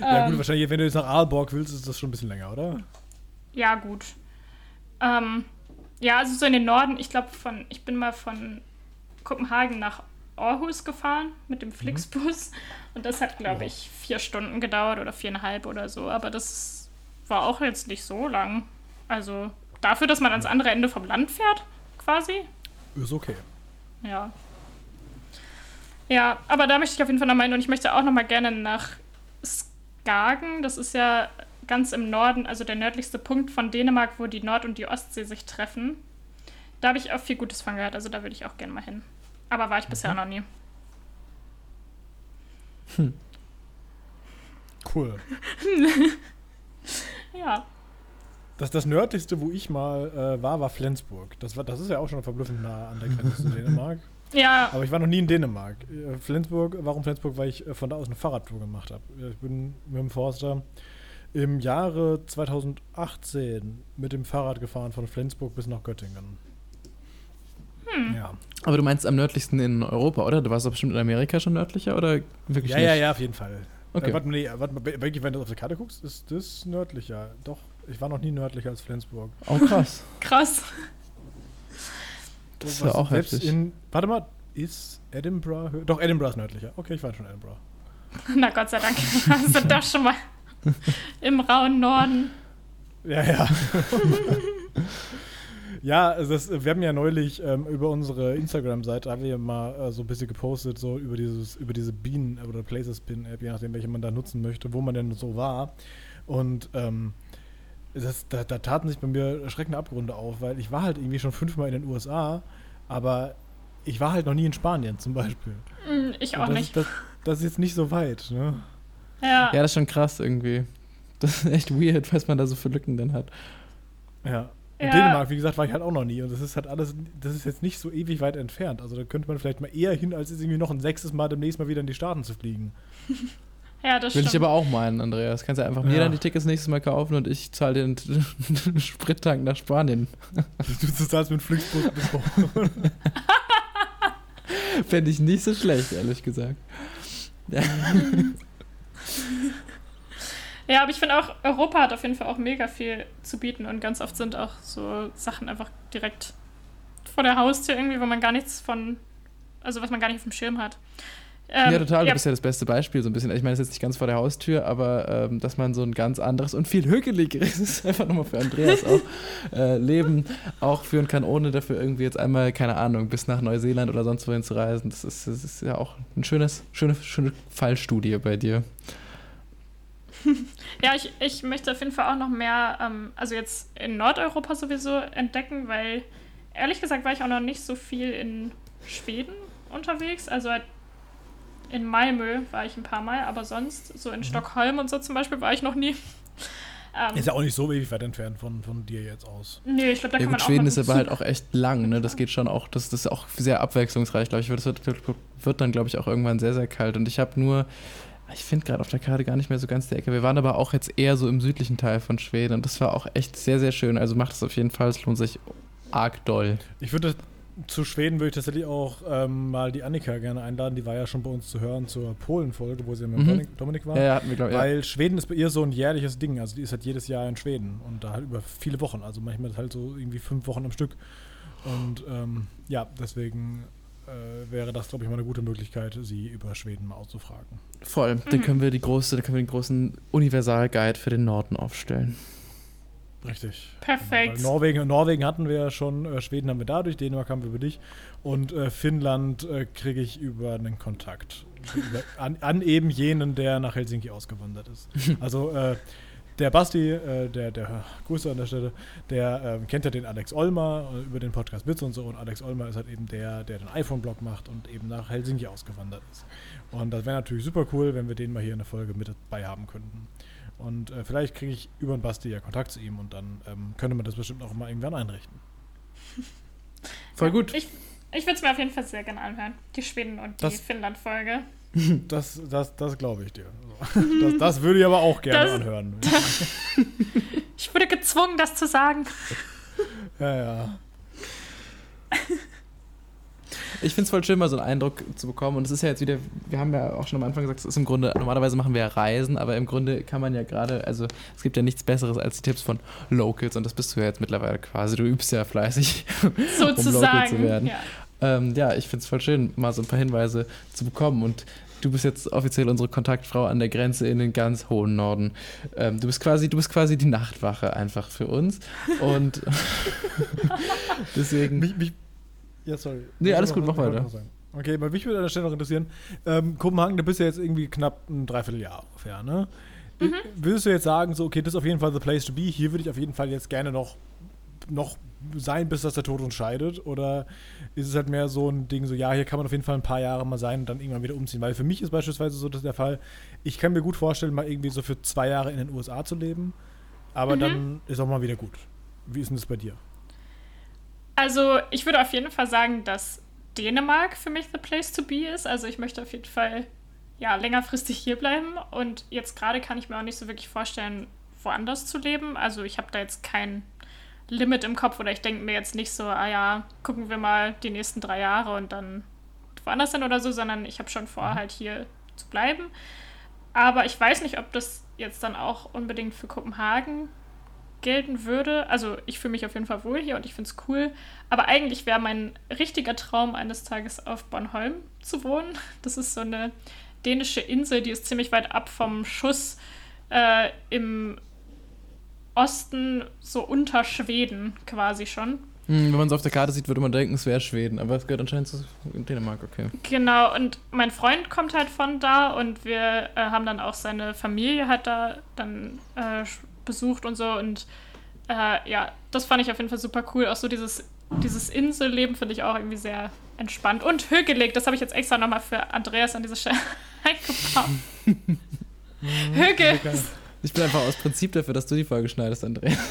Ja, gut, Ähm, wahrscheinlich, wenn du jetzt nach Aalborg willst, ist das schon ein bisschen länger, oder? Ja, gut. Ähm, ja, also so in den Norden, ich glaube, von, ich bin mal von Kopenhagen nach Aarhus gefahren mit dem Flixbus. Und das hat, glaube ich, vier Stunden gedauert oder viereinhalb oder so. Aber das war auch jetzt nicht so lang. Also dafür, dass man ans andere Ende vom Land fährt, quasi. Ist okay. Ja. Ja, aber da möchte ich auf jeden Fall noch mal hin und ich möchte auch noch mal gerne nach Skagen. Das ist ja ganz im Norden, also der nördlichste Punkt von Dänemark, wo die Nord- und die Ostsee sich treffen. Da habe ich auch viel Gutes von gehört, also da würde ich auch gerne mal hin. Aber war ich bisher noch nie. Cool. [LAUGHS] Ja. Das, das nördlichste, wo ich mal äh, war, war Flensburg. Das, war, das ist ja auch schon verblüffend nah an der Grenze zu [LAUGHS] Dänemark. Ja, Aber ich war noch nie in Dänemark. Äh, Flensburg, warum Flensburg? Weil ich äh, von da aus eine Fahrradtour gemacht habe. Ich bin mit dem Forster im Jahre 2018 mit dem Fahrrad gefahren von Flensburg bis nach Göttingen. Hm. Ja. Aber du meinst am nördlichsten in Europa, oder? Du warst doch bestimmt in Amerika schon nördlicher, oder wirklich ja, nicht? ja, ja, auf jeden Fall. Okay. Äh, warte mal, nee, warte mal, wirklich, wenn du auf der Karte guckst, ist das nördlicher. Doch, ich war noch nie nördlicher als Flensburg. Oh, krass. [LAUGHS] krass. Das ist ja auch selbst heftig. in, Warte mal, ist Edinburgh Doch, Edinburgh ist nördlicher. Okay, ich war schon in Edinburgh. [LAUGHS] Na Gott sei Dank. [LAUGHS] Also doch schon mal [LAUGHS] im rauen Norden. Ja, ja. [LAUGHS] ja, also das, wir haben ja neulich ähm, über unsere Instagram-Seite, haben wir mal äh, so ein bisschen gepostet, so über dieses, über diese Bienen- oder Places Bin-App, je nachdem, welche man da nutzen möchte, wo man denn so war. Und ähm, das, da, da taten sich bei mir erschreckende Abgründe auf, weil ich war halt irgendwie schon fünfmal in den USA, aber ich war halt noch nie in Spanien zum Beispiel. Hm, Ich auch das, nicht. Das, das ist jetzt nicht so weit, ne? Ja. Ja, das ist schon krass irgendwie. Das ist echt weird, was man da so für Lücken denn hat. Ja. In Ja. Dänemark, wie gesagt, war ich halt auch noch nie. Und das ist halt alles, das ist jetzt nicht so ewig weit entfernt. Also da könnte man vielleicht mal eher hin, als jetzt irgendwie noch ein sechstes Mal demnächst mal wieder in die Staaten zu fliegen. [LAUGHS] ja, das Will ich stimmt. aber auch meinen, Andreas. Kannst du einfach mir Ja. dann die Tickets nächstes Mal kaufen und ich zahle den [LAUGHS] Sprittank nach Spanien. Du zahlst mit dem Flixbus bis Wochen. [LAUGHS] Fände ich nicht so schlecht, ehrlich gesagt. Ja. [LAUGHS] Ja, aber ich finde auch, Europa hat auf jeden Fall auch mega viel zu bieten und ganz oft sind auch so Sachen einfach direkt vor der Haustür irgendwie, wo man gar nichts von, also was man gar nicht auf dem Schirm hat. Ähm, ja, total. Du bist ja das beste Beispiel, so ein bisschen. Ich meine, es ist jetzt nicht ganz vor der Haustür, aber ähm, dass man so ein ganz anderes und viel hügeligeres, [LAUGHS] ist einfach nochmal für Andreas auch, äh, Leben auch führen kann, ohne dafür irgendwie jetzt einmal, keine Ahnung, bis nach Neuseeland oder sonst wohin zu reisen. Das ist, das ist ja auch ein schönes, schöne, schöne Fallstudie bei dir. [LAUGHS] Ja, ich, ich möchte auf jeden Fall auch noch mehr, ähm, also jetzt in Nordeuropa sowieso entdecken, weil ehrlich gesagt war ich auch noch nicht so viel in Schweden unterwegs. Also halt in Malmö war ich ein paar Mal, aber sonst so in Stockholm und so zum Beispiel war ich noch nie. [LAUGHS] Ähm, Ist ja auch nicht so ewig weit entfernt von, von dir jetzt aus. nee, ich glaube, da Ja kann man gut, auch Schweden mit ist aber halt auch echt lang, ne? Das geht schon auch, das, das ist auch sehr abwechslungsreich, glaube ich. Das wird, wird dann, glaube ich, auch irgendwann sehr, sehr kalt. Und ich habe nur, ich finde gerade auf der Karte gar nicht mehr so ganz die Ecke. Wir waren aber auch jetzt eher so im südlichen Teil von Schweden und das war auch echt sehr, sehr schön. Also macht es auf jeden Fall, es lohnt sich arg doll. Ich würde zu Schweden würde ich tatsächlich auch ähm, mal die Annika gerne einladen. Die war ja schon bei uns zu hören zur Polen-Folge, wo sie mit Mhm. Dominik, war. Ja, ja, hatten wir, glaube ich. Ja. Weil Schweden ist bei ihr so ein jährliches Ding. Also die ist halt jedes Jahr in Schweden und da halt über viele Wochen. Also manchmal halt so irgendwie fünf Wochen am Stück. Und ähm, ja, deswegen äh, wäre das, glaube ich, mal eine gute Möglichkeit, sie über Schweden mal auszufragen. Voll. Dann können wir die große, dann können wir den großen Universalguide für den Norden aufstellen. Richtig. Perfekt. Weil Norwegen, Norwegen hatten wir ja schon, äh, Schweden haben wir dadurch, Dänemark haben wir über dich und äh, Finnland äh, kriege ich über einen Kontakt. über, an, an eben jenen, der nach Helsinki ausgewandert ist. [LAUGHS] Also äh, der Basti, äh, der, der Grüße an der Stelle, der ähm, kennt ja den Alex Olmer äh, über den Podcast Bits und so und Alex Olmer ist halt eben der, der den iPhone-Blog macht und eben nach Helsinki ausgewandert ist. Und das wäre natürlich super cool, wenn wir den mal hier in der Folge mit dabei haben könnten. Und äh, vielleicht kriege ich über den Basti ja Kontakt zu ihm und dann ähm, könnte man das bestimmt auch mal irgendwann einrichten. Voll gut. Ich, ich würde es mir auf jeden Fall sehr gerne anhören. Die Schweden- und die Finnland-Folge. [LAUGHS] Das, das, das glaube ich dir. [LAUGHS] Das, das würde ich aber auch gerne Das- anhören. [LAUGHS] Ich wurde gezwungen, das zu sagen. Ja, ja. Ich finde es voll schön, mal so einen Eindruck zu bekommen. Und es ist ja jetzt wieder, wir haben ja auch schon am Anfang gesagt, es ist im Grunde, normalerweise machen wir ja Reisen, aber im Grunde kann man ja gerade, also es gibt ja nichts Besseres als die Tipps von Locals und das bist du ja jetzt mittlerweile quasi. Du übst ja fleißig, um Local zu Sozusagen. werden. ja. Ähm, ja, ich finde es voll schön, mal so ein paar Hinweise zu bekommen. Und du bist jetzt offiziell unsere Kontaktfrau an der Grenze in den ganz hohen Norden. Ähm, du bist quasi, du bist quasi die Nachtwache einfach für uns. Und [LAUGHS] [LAUGHS] deswegen. Mich, mich, ja, sorry. Nee, alles gut, mach weiter. Okay, aber mich würde an der Stelle noch interessieren, ähm, Kopenhagen, da bist du jetzt irgendwie knapp ein Dreivierteljahr ungefähr, ne? Mhm. Würdest du jetzt sagen, so, okay, das ist auf jeden Fall the place to be, hier würde ich auf jeden Fall jetzt gerne noch, noch sein, bis das der Tod uns scheidet? Oder ist es halt mehr so ein Ding, so, ja, hier kann man auf jeden Fall ein paar Jahre mal sein und dann irgendwann wieder umziehen? Weil für mich ist beispielsweise so das der Fall, ich kann mir gut vorstellen, mal irgendwie so für zwei Jahre in den USA zu leben, aber Mhm. dann ist auch mal wieder gut. Wie ist denn das bei dir? Also, ich würde auf jeden Fall sagen, dass Dänemark für mich the place to be ist. Also, ich möchte auf jeden Fall ja, längerfristig hier bleiben. Und jetzt gerade kann ich mir auch nicht so wirklich vorstellen, woanders zu leben. Also, ich habe da jetzt kein Limit im Kopf oder ich denke mir jetzt nicht so, ah ja, gucken wir mal die nächsten drei Jahre und dann woanders hin oder so, sondern ich habe schon vor, halt hier zu bleiben. Aber ich weiß nicht, ob das jetzt dann auch unbedingt für Kopenhagen gelten würde. Also ich fühle mich auf jeden Fall wohl hier und ich finde es cool. Aber eigentlich wäre mein richtiger Traum eines Tages auf Bornholm zu wohnen. Das ist so eine dänische Insel, die ist ziemlich weit ab vom Schuss äh, im Osten, so unter Schweden quasi schon. Hm, wenn man es auf der Karte sieht, würde man denken, es wäre Schweden, aber es gehört anscheinend zu Dänemark, okay. Genau, und mein Freund kommt halt von da und wir äh, haben dann auch seine Familie hat da dann äh, besucht und so. Und äh, ja, das fand ich auf jeden Fall super cool. Auch so dieses, dieses Inselleben finde ich auch irgendwie sehr entspannt. Und Hügelig, das habe ich jetzt extra nochmal für Andreas an diese Stelle [LAUGHS] eingebaut. [LAUGHS] Hügel. Ich bin einfach aus Prinzip dafür, dass du die Folge schneidest, Andrea. [LAUGHS]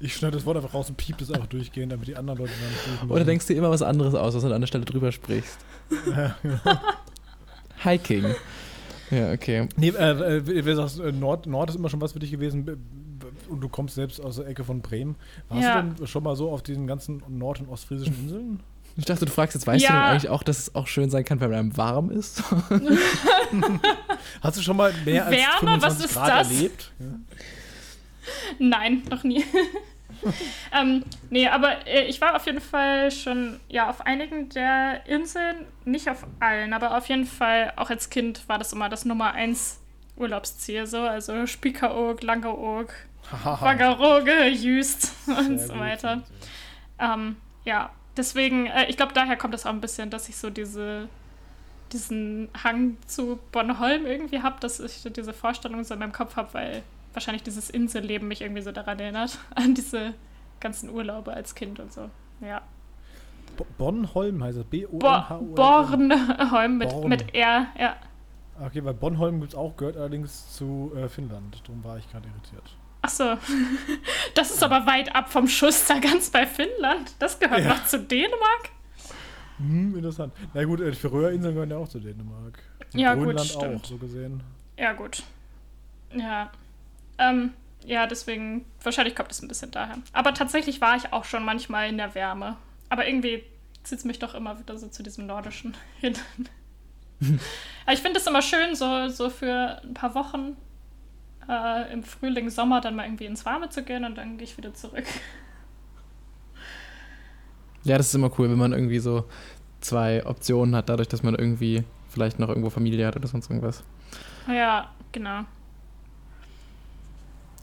Ich schneide das Wort einfach raus und piep das einfach durchgehend, damit die anderen Leute dann nicht durchmachen. Oder denkst dir immer was anderes aus, was du an der Stelle drüber sprichst. Ja, genau. [LAUGHS] Hiking. Ja, okay. Nee, äh, äh, wie sagst, äh, Nord, Nord ist immer schon was für dich gewesen und du kommst selbst aus der Ecke von Bremen. Warst Ja. du denn schon mal so auf diesen ganzen nord- und ostfriesischen Inseln? Ich dachte, du fragst jetzt, weißt Ja. du denn eigentlich auch, dass es auch schön sein kann, wenn einem warm ist? [LAUGHS] Hast du schon mal mehr als Wärme? 25 Was ist Grad das? erlebt? Ja. [LAUGHS] Nein, noch nie. [LAUGHS] ähm, nee, aber äh, ich war auf jeden Fall schon ja, auf einigen der Inseln, nicht auf allen, aber auf jeden Fall auch als Kind war das immer das Nummer eins Urlaubsziel. So. Also Spiekeroog, Langeoog, Waggeroge, Jüst und so weiter. Ähm, ja, deswegen, äh, ich glaube, daher kommt es auch ein bisschen, dass ich so diese, diesen Hang zu Bornholm irgendwie habe, dass ich so diese Vorstellung so in meinem Kopf habe, weil wahrscheinlich dieses Inselleben mich irgendwie so daran erinnert, [LAUGHS] an diese ganzen Urlaube als Kind und so. Ja. Bo- Bornholm heißt das. Bo B-O-N-H-O-L-M. Bornholm mit, Born. mit R, ja. Okay, weil Bornholm gibt es auch, gehört allerdings zu äh, Finnland. Darum war ich gerade irritiert. Ach so. [LAUGHS] Das ist aber weit ab vom Schuss da ganz bei Finnland. Das gehört Ja. noch zu Dänemark. Hm, interessant. Na gut, äh, die Färöerinseln gehören ja auch zu Dänemark. Und Ja, gut, Grönland stimmt. auch, so gesehen. Ja, gut. Ja. Ähm, ja, deswegen, wahrscheinlich kommt es ein bisschen daher. Aber tatsächlich war ich auch schon manchmal in der Wärme. Aber irgendwie zieht es mich doch immer wieder so zu diesem Nordischen [LAUGHS] hin. [LAUGHS] Ich finde es immer schön, so, so für ein paar Wochen äh, im Frühling, Sommer dann mal irgendwie ins Warme zu gehen und dann gehe ich wieder zurück. Ja, das ist immer cool, wenn man irgendwie so zwei Optionen hat, dadurch, dass man irgendwie vielleicht noch irgendwo Familie hat oder sonst irgendwas. Ja, genau.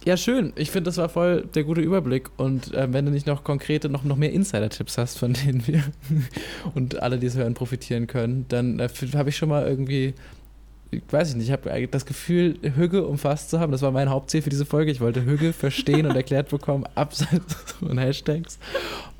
Ja, schön. Ich finde, das war voll der gute Überblick. Und äh, wenn du nicht noch konkrete, noch, noch mehr Insider-Tipps hast, von denen wir [LAUGHS] und alle, die es hören, profitieren können, dann äh, habe ich schon mal irgendwie, weiß ich nicht, ich habe das Gefühl, Hügge umfasst zu haben. Das war mein Hauptziel für diese Folge. Ich wollte Hügge verstehen und erklärt bekommen, [LAUGHS] abseits von Hashtags.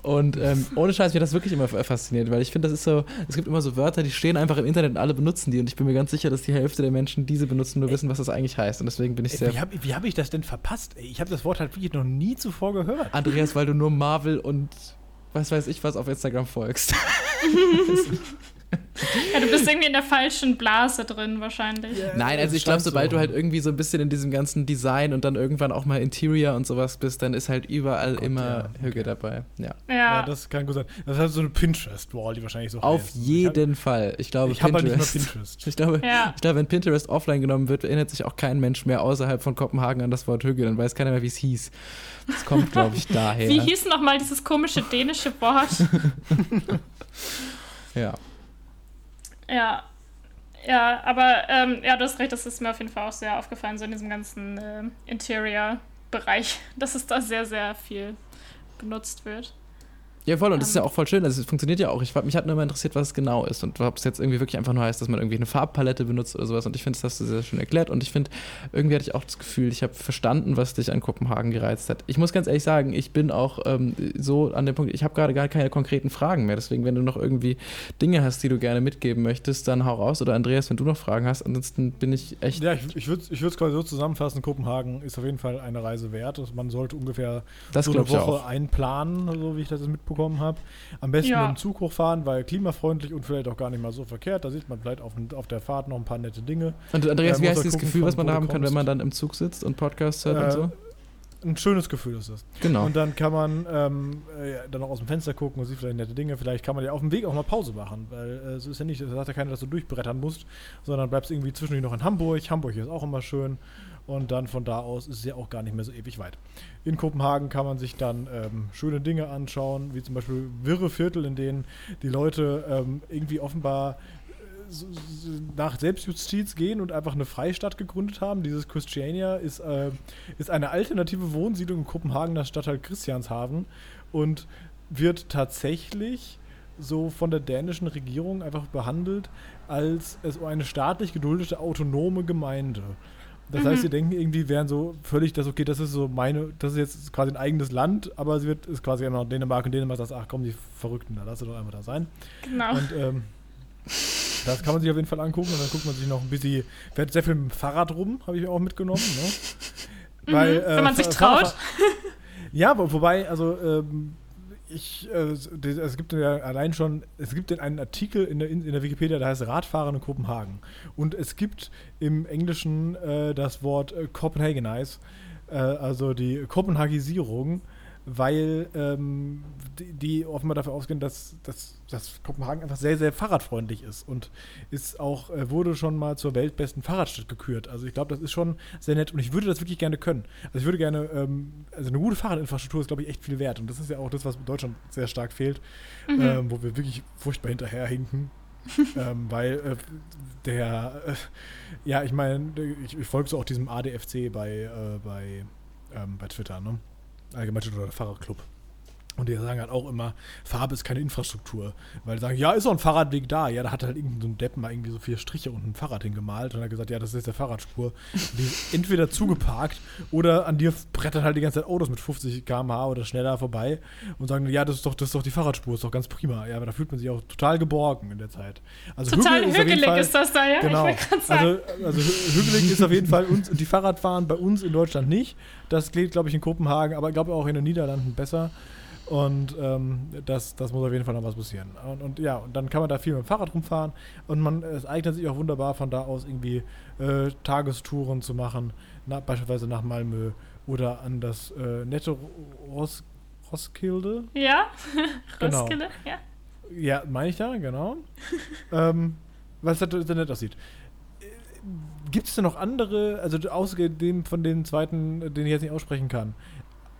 Und ähm, ohne Scheiß, mir das wirklich immer fasziniert, weil ich finde, das ist so, es gibt immer so Wörter, die stehen einfach im Internet und alle benutzen die. Und ich bin mir ganz sicher, dass die Hälfte der Menschen diese benutzen, nur wissen, was das eigentlich heißt. Und deswegen bin ich sehr wie habe hab ich das denn verpasst? Ich habe das Wort halt wirklich noch nie zuvor gehört. Andreas, weil du nur Marvel und was weiß ich was auf Instagram folgst. [LAUGHS] [LAUGHS] Ja, du bist irgendwie in der falschen Blase drin, wahrscheinlich. Nein, also ich glaube, sobald du halt irgendwie so ein bisschen in diesem ganzen Design und dann irgendwann auch mal Interior und sowas bist, dann ist halt überall Gott, immer ja, Hügge okay. dabei. Ja. Ja, Ja, das kann gut sein. Das ist halt so eine Pinterest-Wall, die wahrscheinlich so Auf heißt. jeden Fall. Ich glaube, Ich habe hab halt nicht Pinterest. mal Pinterest. [LAUGHS] Ich glaube, Ja. ich glaube, wenn Pinterest offline genommen wird, erinnert sich auch kein Mensch mehr außerhalb von Kopenhagen an das Wort Hügge. Dann weiß keiner mehr, wie es hieß. Das kommt, glaube ich, [LAUGHS] daher. Wie hieß noch mal dieses komische dänische Wort? [LAUGHS] ja. Ja. Ja, aber ähm, ja, du hast recht, das ist mir auf jeden Fall auch sehr aufgefallen, so in diesem ganzen ähm, Interior-Bereich, [LAUGHS] dass es da sehr, sehr viel benutzt wird. Ja, voll, und das ist ja Ähm. auch voll schön. Also, es funktioniert ja auch. Ich, mich hat nur immer interessiert, was es genau ist und ob es jetzt irgendwie wirklich einfach nur heißt, dass man irgendwie eine Farbpalette benutzt oder sowas. Und ich finde, das hast du sehr schön erklärt. Und ich finde, irgendwie hatte ich auch das Gefühl, ich habe verstanden, was dich an Kopenhagen gereizt hat. Ich muss ganz ehrlich sagen, ich bin auch ähm, so an dem Punkt, ich habe gerade gar keine konkreten Fragen mehr. Deswegen, wenn du noch irgendwie Dinge hast, die du gerne mitgeben möchtest, dann hau raus. Oder Andreas, wenn du noch Fragen hast. Ansonsten bin ich echt. Ja, ich, ich würde es quasi so zusammenfassen. Kopenhagen ist auf jeden Fall eine Reise wert. Also man sollte ungefähr das so eine Woche einplanen, so wie ich das jetzt mitbekommen habe. Am besten Ja. mit dem Zug hochfahren, weil klimafreundlich und vielleicht auch gar nicht mal so verkehrt. Da sieht man vielleicht auf, auf der Fahrt noch ein paar nette Dinge. Und Andreas, Ja, wie heißt dieses gucken, Gefühl, was man da haben kann, wenn man dann im Zug sitzt und Podcasts hört und Äh, so? Ein schönes Gefühl ist das. Genau. Und dann kann man ähm, äh, dann auch aus dem Fenster gucken und sieht vielleicht nette Dinge. Vielleicht kann man ja auf dem Weg auch mal Pause machen, weil äh, so ist ja nicht, da sagt ja keiner, dass du durchbrettern musst, sondern bleibst irgendwie zwischendurch noch in Hamburg. Hamburg ist auch immer schön. Und dann von da aus ist es ja auch gar nicht mehr so ewig weit. In Kopenhagen kann man sich dann ähm, schöne Dinge anschauen, wie zum Beispiel wirre Viertel, in denen die Leute ähm, irgendwie offenbar äh, nach Selbstjustiz gehen und einfach eine Freistadt gegründet haben. Dieses Christiania ist, äh, ist eine alternative Wohnsiedlung in Kopenhagen, das Stadtteil Christianshaven und wird tatsächlich so von der dänischen Regierung einfach behandelt als, als eine staatlich geduldete autonome Gemeinde. Das Mhm. heißt, sie denken irgendwie, wären so völlig das, okay, das ist so meine, das ist jetzt quasi ein eigenes Land, aber sie wird, ist quasi immer noch Dänemark und Dänemark sagt, ach komm, die Verrückten, da lass sie doch einfach da sein. Genau. Und ähm, das kann man sich auf jeden Fall angucken und dann guckt man sich noch ein bisschen, fährt sehr viel mit dem Fahrrad rum, habe ich auch mitgenommen, ne? Weil, Mhm, wenn man sich traut. Ja, aber wobei, also ähm, ich, äh, es gibt ja allein schon, es gibt einen Artikel in der, in der Wikipedia, der heißt Radfahren in Kopenhagen. Und es gibt im Englischen äh, das Wort äh, Copenhagenize, äh, also die Kopenhagisierung, weil ähm, die, die offenbar dafür ausgehen, dass, dass, dass Kopenhagen einfach sehr, sehr fahrradfreundlich ist und ist auch, äh, wurde schon mal zur weltbesten Fahrradstadt gekürt. Also ich glaube, das ist schon sehr nett und ich würde das wirklich gerne können. Also ich würde gerne, ähm, also eine gute Fahrradinfrastruktur ist, glaube ich, echt viel wert und das ist ja auch das, was in Deutschland sehr stark fehlt, Mhm. ähm, wo wir wirklich furchtbar hinterherhinken. [LAUGHS] ähm, weil äh, der, äh, ja, ich meine, ich, ich folge so auch diesem ADFC bei, äh, bei, ähm, bei Twitter, ne? Allgemein oder Fahrradclub. Und die sagen halt auch immer, Farbe ist keine Infrastruktur. Weil die sagen, ja, ist doch ein Fahrradweg da. Ja, da hat halt irgendein so ein Depp mal irgendwie so vier Striche und ein Fahrrad hingemalt und hat gesagt, ja, das ist der Fahrradspur. Und die ist entweder zugeparkt oder an dir brettern halt die ganze Zeit Autos mit 50 km/h oder schneller vorbei und sagen, ja, das ist doch, das ist doch die Fahrradspur, ist doch ganz prima. Ja, aber da fühlt man sich auch total geborgen in der Zeit. Also Total Hügel ist hügelig Fall- ist das da, ja? Genau. Also, also hü- hügelig ist auf jeden Fall uns und die Fahrradfahren bei uns in Deutschland nicht. Das geht, glaube ich, in Kopenhagen, aber ich glaube auch in den Niederlanden besser. Und ähm, das, das muss auf jeden Fall noch was passieren. Und, und ja, und dann kann man da viel mit dem Fahrrad rumfahren und man es eignet sich auch wunderbar von da aus irgendwie äh, Tagestouren zu machen, na, beispielsweise nach Malmö oder an das äh, nette Ros Roskilde. ja, [LAUGHS] Genau. Roskilde, ja. Ja, meine ich da, genau. [LAUGHS] ähm, was das sehr nett aussieht. Gibt es denn noch andere, also außer dem von den zweiten, den ich jetzt nicht aussprechen kann,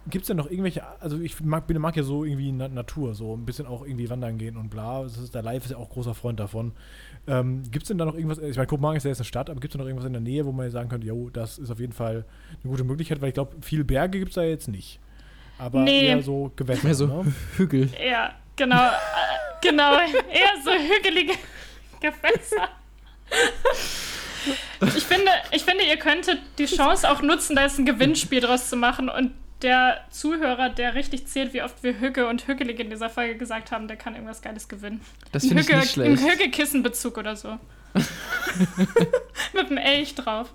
gibt es denn noch irgendwelche, also ich mag, bin, mag ja so irgendwie Na Natur, so ein bisschen auch irgendwie wandern gehen und bla. Das ist, der Live ist ja auch großer Freund davon. Ähm, gibt es denn da noch irgendwas, ich meine, Kopenhagen ist ja jetzt eine Stadt, aber gibt es da noch irgendwas in der Nähe, wo man sagen könnte, jo, das ist auf jeden Fall eine gute Möglichkeit, weil ich glaube, viele Berge gibt es da jetzt nicht. Aber Nee. eher so Gewässer, Mehr so ne? [LAUGHS] Hügel. Ja, genau. äh, genau, eher so hügelige [LAUGHS] Gewässer. Ich finde, ich finde, ihr könntet die Chance auch nutzen, da jetzt ein Gewinnspiel draus zu machen und der Zuhörer, der richtig zählt, wie oft wir Hügge und Hügelig in dieser Folge gesagt haben, der kann irgendwas Geiles gewinnen. Das finde ich nicht schlecht. Ein Hügge-Kissenbezug oder so. [LAUGHS] Mit einem Elch drauf.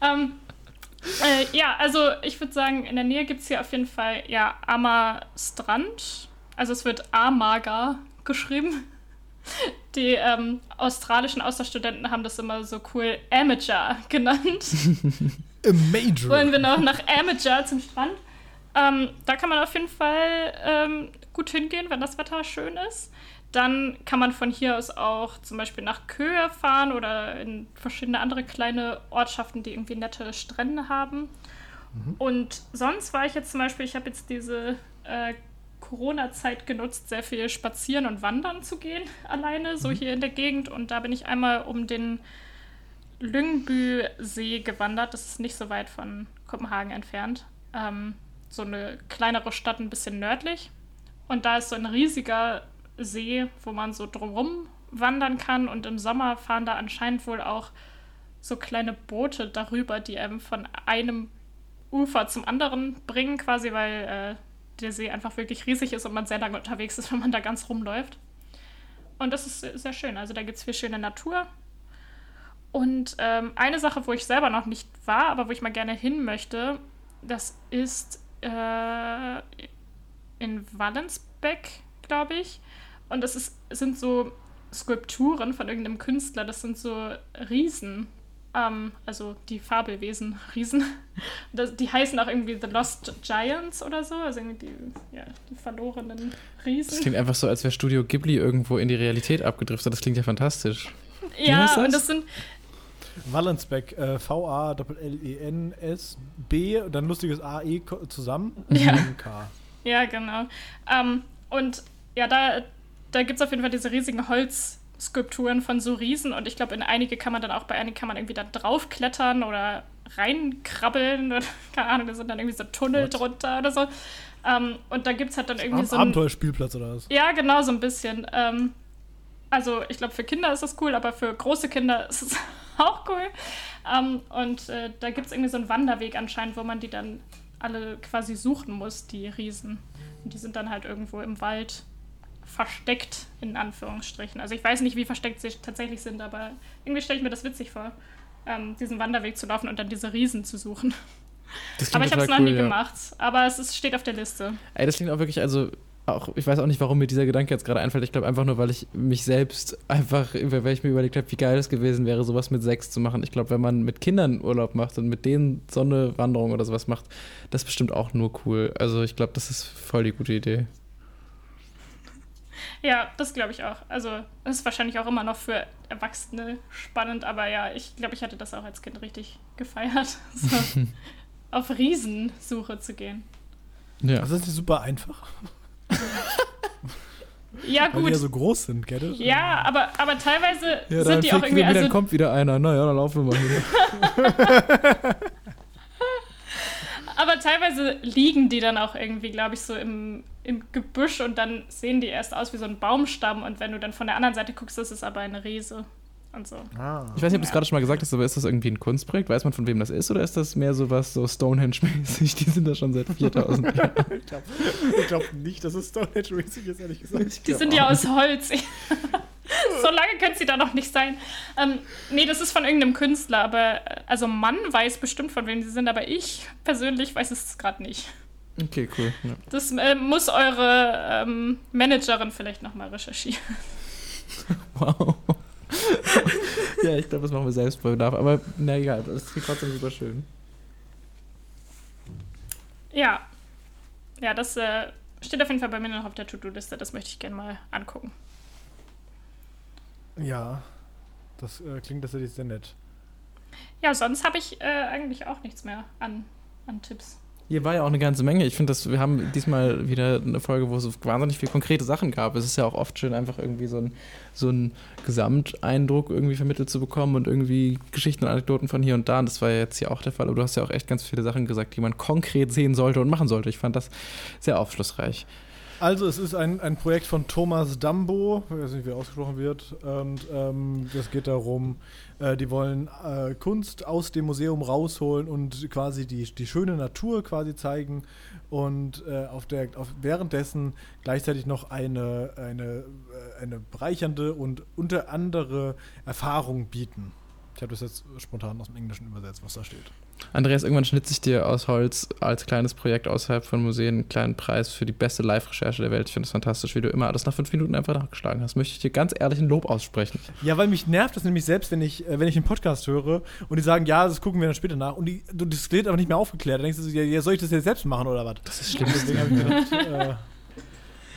Ähm, äh, ja, also ich würde sagen, in der Nähe gibt es hier auf jeden Fall ja Ammer Strand. Also es wird Amaga geschrieben. Die ähm, australischen Austauschstudenten haben das immer so cool Amateur genannt. [LAUGHS] A Major. Wollen wir noch nach Amager zum Strand? Ähm, da kann man auf jeden Fall ähm, gut hingehen, wenn das Wetter schön ist. Dann kann man von hier aus auch zum Beispiel nach Köhe fahren oder in verschiedene andere kleine Ortschaften, die irgendwie nette Strände haben. Und sonst war ich jetzt zum Beispiel, ich habe jetzt diese äh, Corona-Zeit genutzt, sehr viel spazieren und wandern zu gehen, [LAUGHS] alleine, so hier in der Gegend. Und da bin ich einmal um den Lyngbü-See gewandert. Das ist nicht so weit von Kopenhagen entfernt. Ähm, so eine kleinere Stadt, ein bisschen nördlich. Und da ist so ein riesiger See, wo man so drumrum wandern kann. Und im Sommer fahren da anscheinend wohl auch so kleine Boote darüber, die einem von einem Ufer zum anderen bringen, quasi, weil äh, der See einfach wirklich riesig ist und man sehr lange unterwegs ist, [LAUGHS] wenn man da ganz rumläuft. Und das ist sehr- sehr schön. Also da gibt es viel schöne Natur. Und ähm, eine Sache, wo ich selber noch nicht war, aber wo ich mal gerne hin möchte, das ist äh, in Wallensbeck, glaube ich. Und das ist, sind so Skulpturen von irgendeinem Künstler. Das sind so Riesen. Ähm, also die Fabelwesen, [LAUGHS] Riesen. Das, die heißen auch irgendwie The Lost Giants oder so. Also irgendwie die, ja, die verlorenen Das Riesen. klingt einfach so, als wäre Studio Ghibli irgendwo in die Realität abgedriftet. Das klingt ja fantastisch. Ja, das? und das sind, Wallensbeck, äh, V-A-L-L-E-N-S-B, und dann lustiges A-E zusammen. Ja. K. Ja, genau. Ähm, und ja, da, da gibt es auf jeden Fall diese riesigen Holzskulpturen von so Riesen und ich glaube, in einige kann man dann auch, bei einigen kann man irgendwie da draufklettern oder reinkrabbeln oder [LAUGHS] keine Ahnung, da sind dann irgendwie so Tunnel What? drunter oder so. Ähm, und da gibt es halt dann irgendwie Ab so ein, Abenteuerspielplatz oder was? Ja, genau, so ein bisschen. Ähm, also ich glaube, für Kinder ist das cool, aber für große Kinder ist es [LAUGHS] auch cool. Ähm, und äh, da gibt es irgendwie so einen Wanderweg anscheinend, wo man die dann alle quasi suchen muss, die Riesen. Und die sind dann halt irgendwo im Wald versteckt, in Anführungsstrichen. Also ich weiß nicht, wie versteckt sie tatsächlich sind, aber irgendwie stelle ich mir das witzig vor, ähm, diesen Wanderweg zu laufen und dann diese Riesen zu suchen. Aber ich habe es noch nie ja. gemacht. Aber es ist, steht auf der Liste. Ey, das klingt auch wirklich, also auch, ich weiß auch nicht, warum mir dieser Gedanke jetzt gerade einfällt. Ich glaube einfach nur, weil ich mich selbst einfach, weil ich mir überlegt habe, wie geil es gewesen wäre, sowas mit sechs zu machen. Ich glaube, wenn man mit Kindern Urlaub macht und mit denen so eine Wanderung oder sowas macht, das ist bestimmt auch nur cool. Also ich glaube, das ist voll die gute Idee. Ja, das glaube ich auch. Also, das ist wahrscheinlich auch immer noch für Erwachsene spannend, aber ja, ich glaube, ich hatte das auch als Kind richtig gefeiert, [LAUGHS] so [LAUGHS] auf Riesensuche zu gehen. Ja. Das ist nicht super einfach, Ja, weil die gut. ja so groß sind, ihr? Ja, aber, aber teilweise Ja, sind die auch irgendwie. Also, kommt wieder einer. Naja, dann laufen wir mal hin. [LAUGHS] aber teilweise liegen die dann auch irgendwie, glaube ich, so im, im Gebüsch und dann sehen die erst aus wie so ein Baumstamm und wenn du dann von der anderen Seite guckst, ist es aber eine Riese. Und so. Ah. Ich weiß nicht, ob du es gerade schon mal gesagt hast, aber ist das irgendwie ein Kunstprojekt? Weiß man, von wem das ist? Oder ist das mehr sowas so Stonehenge-mäßig? Die sind da schon seit 4000 [LAUGHS] Jahren. Ich glaube glaub nicht, dass es Stonehenge-mäßig ist, ehrlich gesagt. Die sind ja aus Holz. [LAUGHS] so lange können sie da noch nicht sein. Ähm, nee, das ist von irgendeinem Künstler, aber also Mann weiß bestimmt, von wem sie sind, aber ich persönlich weiß es gerade nicht. Okay, cool. Ja. Das äh, muss eure ähm, Managerin vielleicht nochmal recherchieren. [LAUGHS] Wow. [LAUGHS] ja, ich glaube, das machen wir selbst bei Bedarf. Aber na egal, das klingt trotzdem super schön. Ja. Ja, das äh, steht auf jeden Fall bei mir noch auf der To-Do-Liste. Das möchte ich gerne mal angucken. Ja, das äh, klingt tatsächlich sehr nett. Ja, sonst habe ich äh, eigentlich auch nichts mehr an, an Tipps. Hier war ja auch eine ganze Menge. Ich finde, dass wir haben diesmal wieder eine Folge, wo es wahnsinnig viele konkrete Sachen gab. Es ist ja auch oft schön, einfach irgendwie so ein so einen Gesamteindruck irgendwie vermittelt zu bekommen und irgendwie Geschichten und Anekdoten von hier und da. Und das war ja jetzt hier auch der Fall. Aber du hast ja auch echt ganz viele Sachen gesagt, die man konkret sehen sollte und machen sollte. Ich fand das sehr aufschlussreich. Also, es ist ein, ein Projekt von Thomas Dambo, ich weiß nicht, wie ausgesprochen wird. Und ähm, das geht darum, äh, die wollen äh, Kunst aus dem Museum rausholen und quasi die, die schöne Natur quasi zeigen und äh, auf der, auf, währenddessen gleichzeitig noch eine, eine, äh, eine bereichernde und unter andere Erfahrung bieten. Ich habe das jetzt spontan aus dem Englischen übersetzt, was da steht. Andreas, irgendwann schnitze ich dir aus Holz als kleines Projekt außerhalb von Museen einen kleinen Preis für die beste Live-Recherche der Welt. Ich finde es fantastisch, wie du immer alles nach fünf Minuten einfach nachgeschlagen hast. Möchte ich dir ganz ehrlich ein Lob aussprechen. Ja, weil mich nervt das nämlich selbst, wenn ich, äh, wenn ich einen Podcast höre und die sagen, ja, das gucken wir dann später nach und die, du- das aber nicht mehr aufgeklärt. Dann denkst du, ja, soll ich das jetzt selbst machen oder was? Das ist schlimm. Deswegen habe ich gedacht, äh,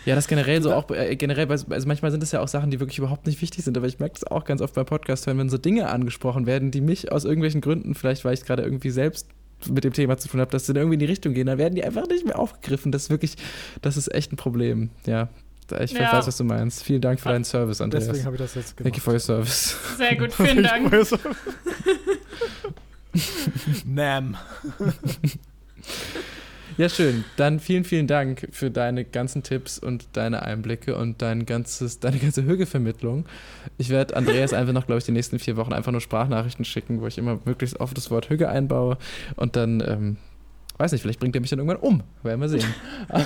Ja, das generell so auch, äh, generell, bei- also manchmal sind es ja auch Sachen, die wirklich überhaupt nicht wichtig sind, aber ich merke das auch ganz oft bei Podcast hören, wenn so Dinge angesprochen werden, die mich aus irgendwelchen Gründen, vielleicht weil ich gerade irgendwie selbst mit dem Thema zu tun habe, dass sie dann irgendwie in die Richtung gehen, dann werden die einfach nicht mehr aufgegriffen. Das ist wirklich, das ist echt ein Problem. Ja, ich Ja. weiß, was du meinst. Vielen Dank für deinen Service, Andreas. deswegen habe ich das jetzt Thank you for your service. Sehr gut, [LAUGHS] vielen Dank. [LAUGHS] Nam. [LAUGHS] Ja, schön. Dann vielen, vielen Dank für deine ganzen Tipps und deine Einblicke und dein ganzes, deine ganze Hügelvermittlung. Ich werde Andreas einfach noch, glaube ich, die nächsten vier Wochen einfach nur Sprachnachrichten schicken, wo ich immer möglichst oft das Wort Hüge einbaue und dann, ähm, weiß nicht, vielleicht bringt er mich dann irgendwann um. Werden wir sehen. [LAUGHS]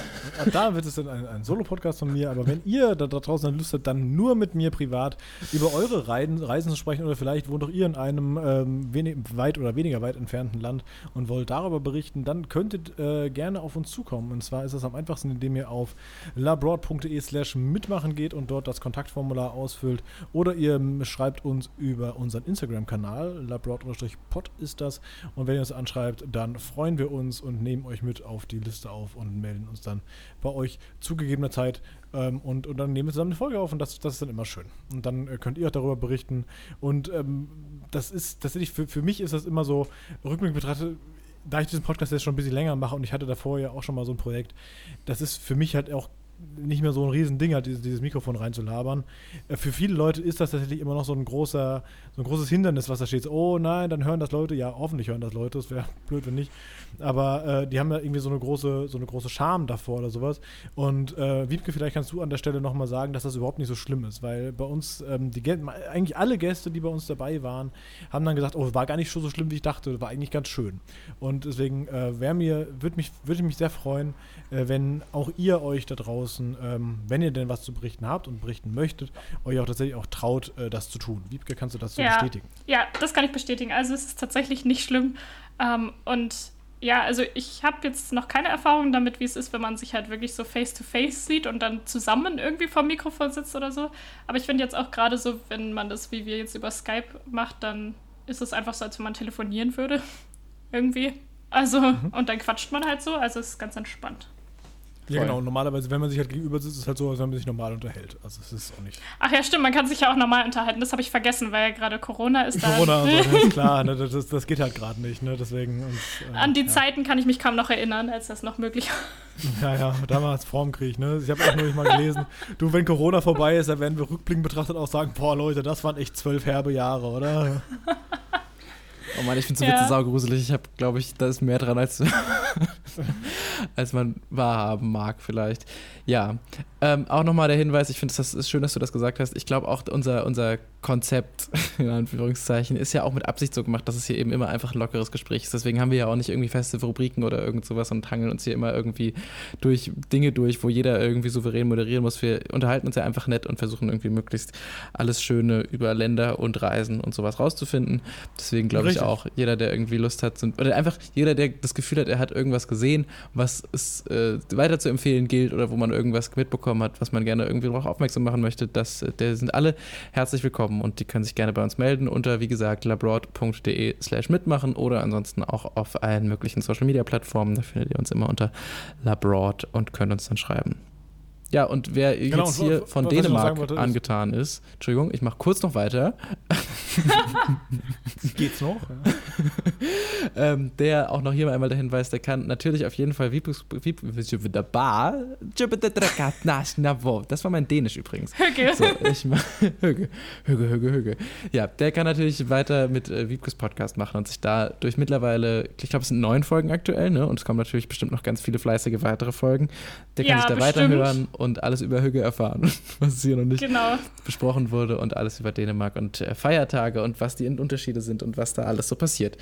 Da wird es dann ein, ein Solo-Podcast von mir, aber wenn ihr da, draußen Lust habt, dann nur mit mir privat über eure Reisen, Reisen zu sprechen oder vielleicht wohnt auch ihr in einem ähm, wenig, weit oder weniger weit entfernten Land und wollt darüber berichten, dann könntet äh, gerne auf uns zukommen. Und zwar ist es am einfachsten, indem ihr auf labroad.de slash mitmachen geht und dort das Kontaktformular ausfüllt oder ihr ähm, schreibt uns über unseren Instagram-Kanal, labroad-pod ist das und wenn ihr uns anschreibt, dann freuen wir uns und nehmen euch mit auf die Liste auf und melden uns dann bei euch zu gegebener Zeit ähm, und, und dann nehmen wir zusammen eine Folge auf und das, das ist dann immer schön. Und dann äh, könnt ihr auch darüber berichten. Und ähm, das ist tatsächlich, für, für mich ist das immer so, rückblickend betrachtet, da ich diesen Podcast jetzt schon ein bisschen länger mache und ich hatte davor ja auch schon mal so ein Projekt, das ist für mich halt auch nicht mehr so ein Riesending hat, dieses, dieses Mikrofon reinzulabern. Äh, für viele Leute ist das tatsächlich immer noch so ein großer, so ein großes Hindernis, was da steht. Oh nein, dann hören das Leute. Ja, hoffentlich hören das Leute. Das wäre [LAUGHS] blöd, wenn nicht. Aber äh, die haben da irgendwie so eine große, so eine große Scham davor oder sowas. Und äh, Wiebke, vielleicht kannst du an der Stelle nochmal sagen, dass das überhaupt nicht so schlimm ist, weil bei uns, ähm, die eigentlich alle Gäste, die bei uns dabei waren, haben dann gesagt, oh, war gar nicht so schlimm, wie ich dachte, war eigentlich ganz schön. Und deswegen äh, wäre mir, würde mich, würde mich sehr freuen, äh, wenn auch ihr euch da draußen, ähm, wenn ihr denn was zu berichten habt und berichten möchtet, euch auch tatsächlich auch traut, äh, das zu tun. Wiebke, kannst du das so Ja. bestätigen? Ja, das kann ich bestätigen. Also es ist tatsächlich nicht schlimm. Ähm, und ja, also ich habe jetzt noch keine Erfahrung damit, wie es ist, wenn man sich halt wirklich so face-to-face sieht und dann zusammen irgendwie vom Mikrofon sitzt oder so. Aber ich finde jetzt auch gerade so, wenn man das, wie wir jetzt über Skype macht, dann ist es einfach so, als wenn man telefonieren würde. [LAUGHS] irgendwie. Also, und dann quatscht man halt so. Also es ist ganz entspannt. Ja, genau. Normalerweise, wenn man sich halt gegenüber sitzt, ist es halt so, als wenn man sich normal unterhält. Also es ist auch nicht. Ach ja, stimmt, man kann sich ja auch normal unterhalten. Das habe ich vergessen, weil ja gerade Corona ist. Da Corona und so, [LAUGHS] ist klar, ne, das, das geht halt gerade nicht, ne? Deswegen. Und, äh, An die ja. Zeiten kann ich mich kaum noch erinnern, als das noch möglich war. Ja, ja, damals vorm Krieg, ne? Ich habe auch noch mal gelesen, du, wenn Corona vorbei ist, dann werden wir rückblickend betrachtet auch sagen, boah, Leute, das waren echt zwölf herbe Jahre, oder? Oh Mann, ich finde so Ja. Witze saugruselig. Ich habe, glaube ich, da ist mehr dran, als, [LAUGHS] als man wahrhaben mag, vielleicht. Ja, ähm, auch nochmal der Hinweis, ich finde, das ist schön, dass du das gesagt hast. Ich glaube auch, unser, unser Konzept, [LAUGHS] in Anführungszeichen, ist ja auch mit Absicht so gemacht, dass es hier eben immer einfach ein lockeres Gespräch ist. Deswegen haben wir ja auch nicht irgendwie feste Rubriken oder irgend sowas und hangeln uns hier immer irgendwie durch Dinge durch, wo jeder irgendwie souverän moderieren muss. Wir unterhalten uns ja einfach nett und versuchen irgendwie möglichst alles Schöne über Länder und Reisen und sowas rauszufinden. Deswegen glaube ich auch, jeder, der irgendwie Lust hat, sind, oder einfach jeder, der das Gefühl hat, er hat irgendwas gesehen, was es äh, weiter zu empfehlen gilt oder wo man irgendwas mitbekommen hat, was man gerne irgendwie darauf aufmerksam machen möchte, das, äh, der sind alle herzlich willkommen und die können sich gerne bei uns melden unter, wie gesagt, labroad.de slash mitmachen oder ansonsten auch auf allen möglichen Social Media Plattformen. Da findet ihr uns immer unter labroad und könnt uns dann schreiben. Ja, und wer Genau, jetzt hier von was Dänemark wollte, ist- angetan ist, Entschuldigung, ich mache kurz noch weiter. [LAUGHS] Geht's noch? [LAUGHS] ähm, der auch noch hier einmal der Hinweis, der kann natürlich auf jeden Fall das war mein Dänisch übrigens. Okay. So, ich mach, [LAUGHS] Höge, Höge, Höge, Höge. Ja, der kann natürlich weiter mit äh, Wiebkes Podcast machen und sich da durch mittlerweile, ich glaube, es sind neun Folgen aktuell, ne? Und es kommen natürlich bestimmt noch ganz viele fleißige weitere Folgen. Der kann Ja, sich da bestimmt. weiterhören und alles über Höge erfahren, [LAUGHS] was hier noch nicht Genau. besprochen wurde und alles über Dänemark und äh, Feiertage und was die Unterschiede sind und was da alles so passiert.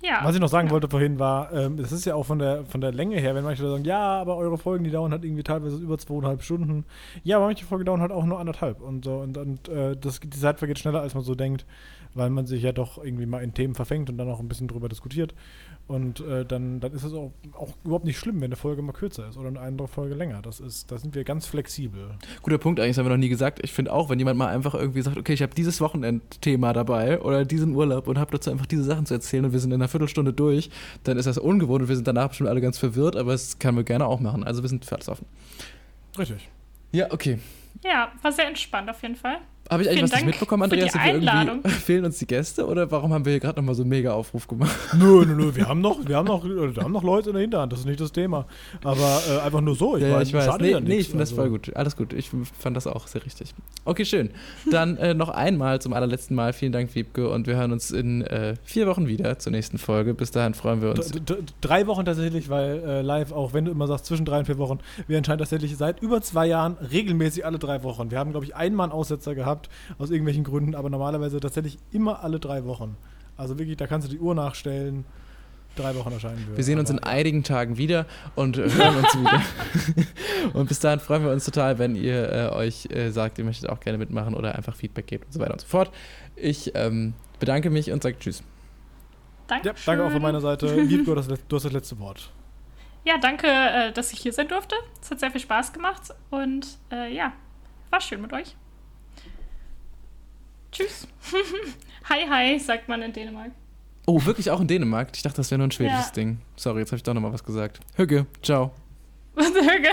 Ja. Was ich noch sagen wollte vorhin war, ähm, das ist ja auch von der, von der Länge her, wenn manche Leute sagen, ja, aber eure Folgen, die dauern halt irgendwie teilweise über zweieinhalb Stunden. Ja, aber manche Folgen dauern halt auch nur anderthalb. Und so, und, und äh, das, die Zeit vergeht schneller, als man so denkt, weil man sich ja doch irgendwie mal in Themen verfängt und dann auch ein bisschen drüber diskutiert. Und äh, dann, dann ist es auch, auch überhaupt nicht schlimm, wenn eine Folge mal kürzer ist oder eine andere Folge länger. Das ist, da sind wir ganz flexibel. Guter Punkt, eigentlich das haben wir noch nie gesagt. Ich finde auch, wenn jemand mal einfach irgendwie sagt, okay, ich habe dieses Wochenendthema dabei oder diesen Urlaub und habe dazu einfach diese Sachen zu erzählen und wir sind in einer Viertelstunde durch, dann ist das ungewohnt und wir sind danach bestimmt alle ganz verwirrt, aber es kann wir gerne auch machen. Also wir sind für alles offen. Richtig. Ja, okay. Ja, war sehr entspannt auf jeden Fall. Habe ich eigentlich Vielen was nicht Dank mitbekommen, für die Andreas? Wir irgendwie, Einladung. [LAUGHS] fehlen uns die Gäste oder warum haben wir hier gerade nochmal so einen Mega-Aufruf gemacht? Nö, nö, nö, wir haben noch, wir haben noch, wir haben noch Leute in der Hinterhand, das ist nicht das Thema. Aber äh, einfach nur so. ja, ja, meine, ich weiß. Nee, ja nee ich finde das Also- voll gut. Alles gut. Ich fand das auch sehr richtig. Okay, schön. Dann äh, noch einmal zum allerletzten Mal. Vielen Dank, Wiebke. Und wir hören uns in äh, vier Wochen wieder zur nächsten Folge. Bis dahin freuen wir uns. D- d- Drei Wochen tatsächlich, weil äh, live, auch wenn du immer sagst zwischen drei und vier Wochen, wir entscheiden tatsächlich seit über zwei Jahren regelmäßig alle drei Wochen. Wir haben, glaube ich, einmal einen Aussetzer gehabt, aus irgendwelchen Gründen, aber normalerweise tatsächlich immer alle drei Wochen. Also wirklich, da kannst du die Uhr nachstellen. Drei Wochen erscheinen wir. Wir sehen uns in einigen Tagen wieder und äh, hören uns wieder. [LAUGHS] und bis dahin freuen wir uns total, wenn ihr äh, euch äh, sagt, ihr möchtet auch gerne mitmachen oder einfach Feedback gebt und so weiter und so fort. Ich ähm, bedanke mich und sage Tschüss. Danke. Ja, danke auch von meiner Seite. Liebko, das, du hast das letzte Wort. Ja, danke, äh, dass ich hier sein durfte. Es hat sehr viel Spaß gemacht und äh, ja, war schön mit euch. Tschüss. [LAUGHS] hi, hi, sagt man in Dänemark. Oh, wirklich auch in Dänemark? Ich dachte, das wäre nur ein schwedisches Ja. Ding. Sorry, jetzt habe ich doch nochmal was gesagt. Hügge, ciao. [LAUGHS] Höge.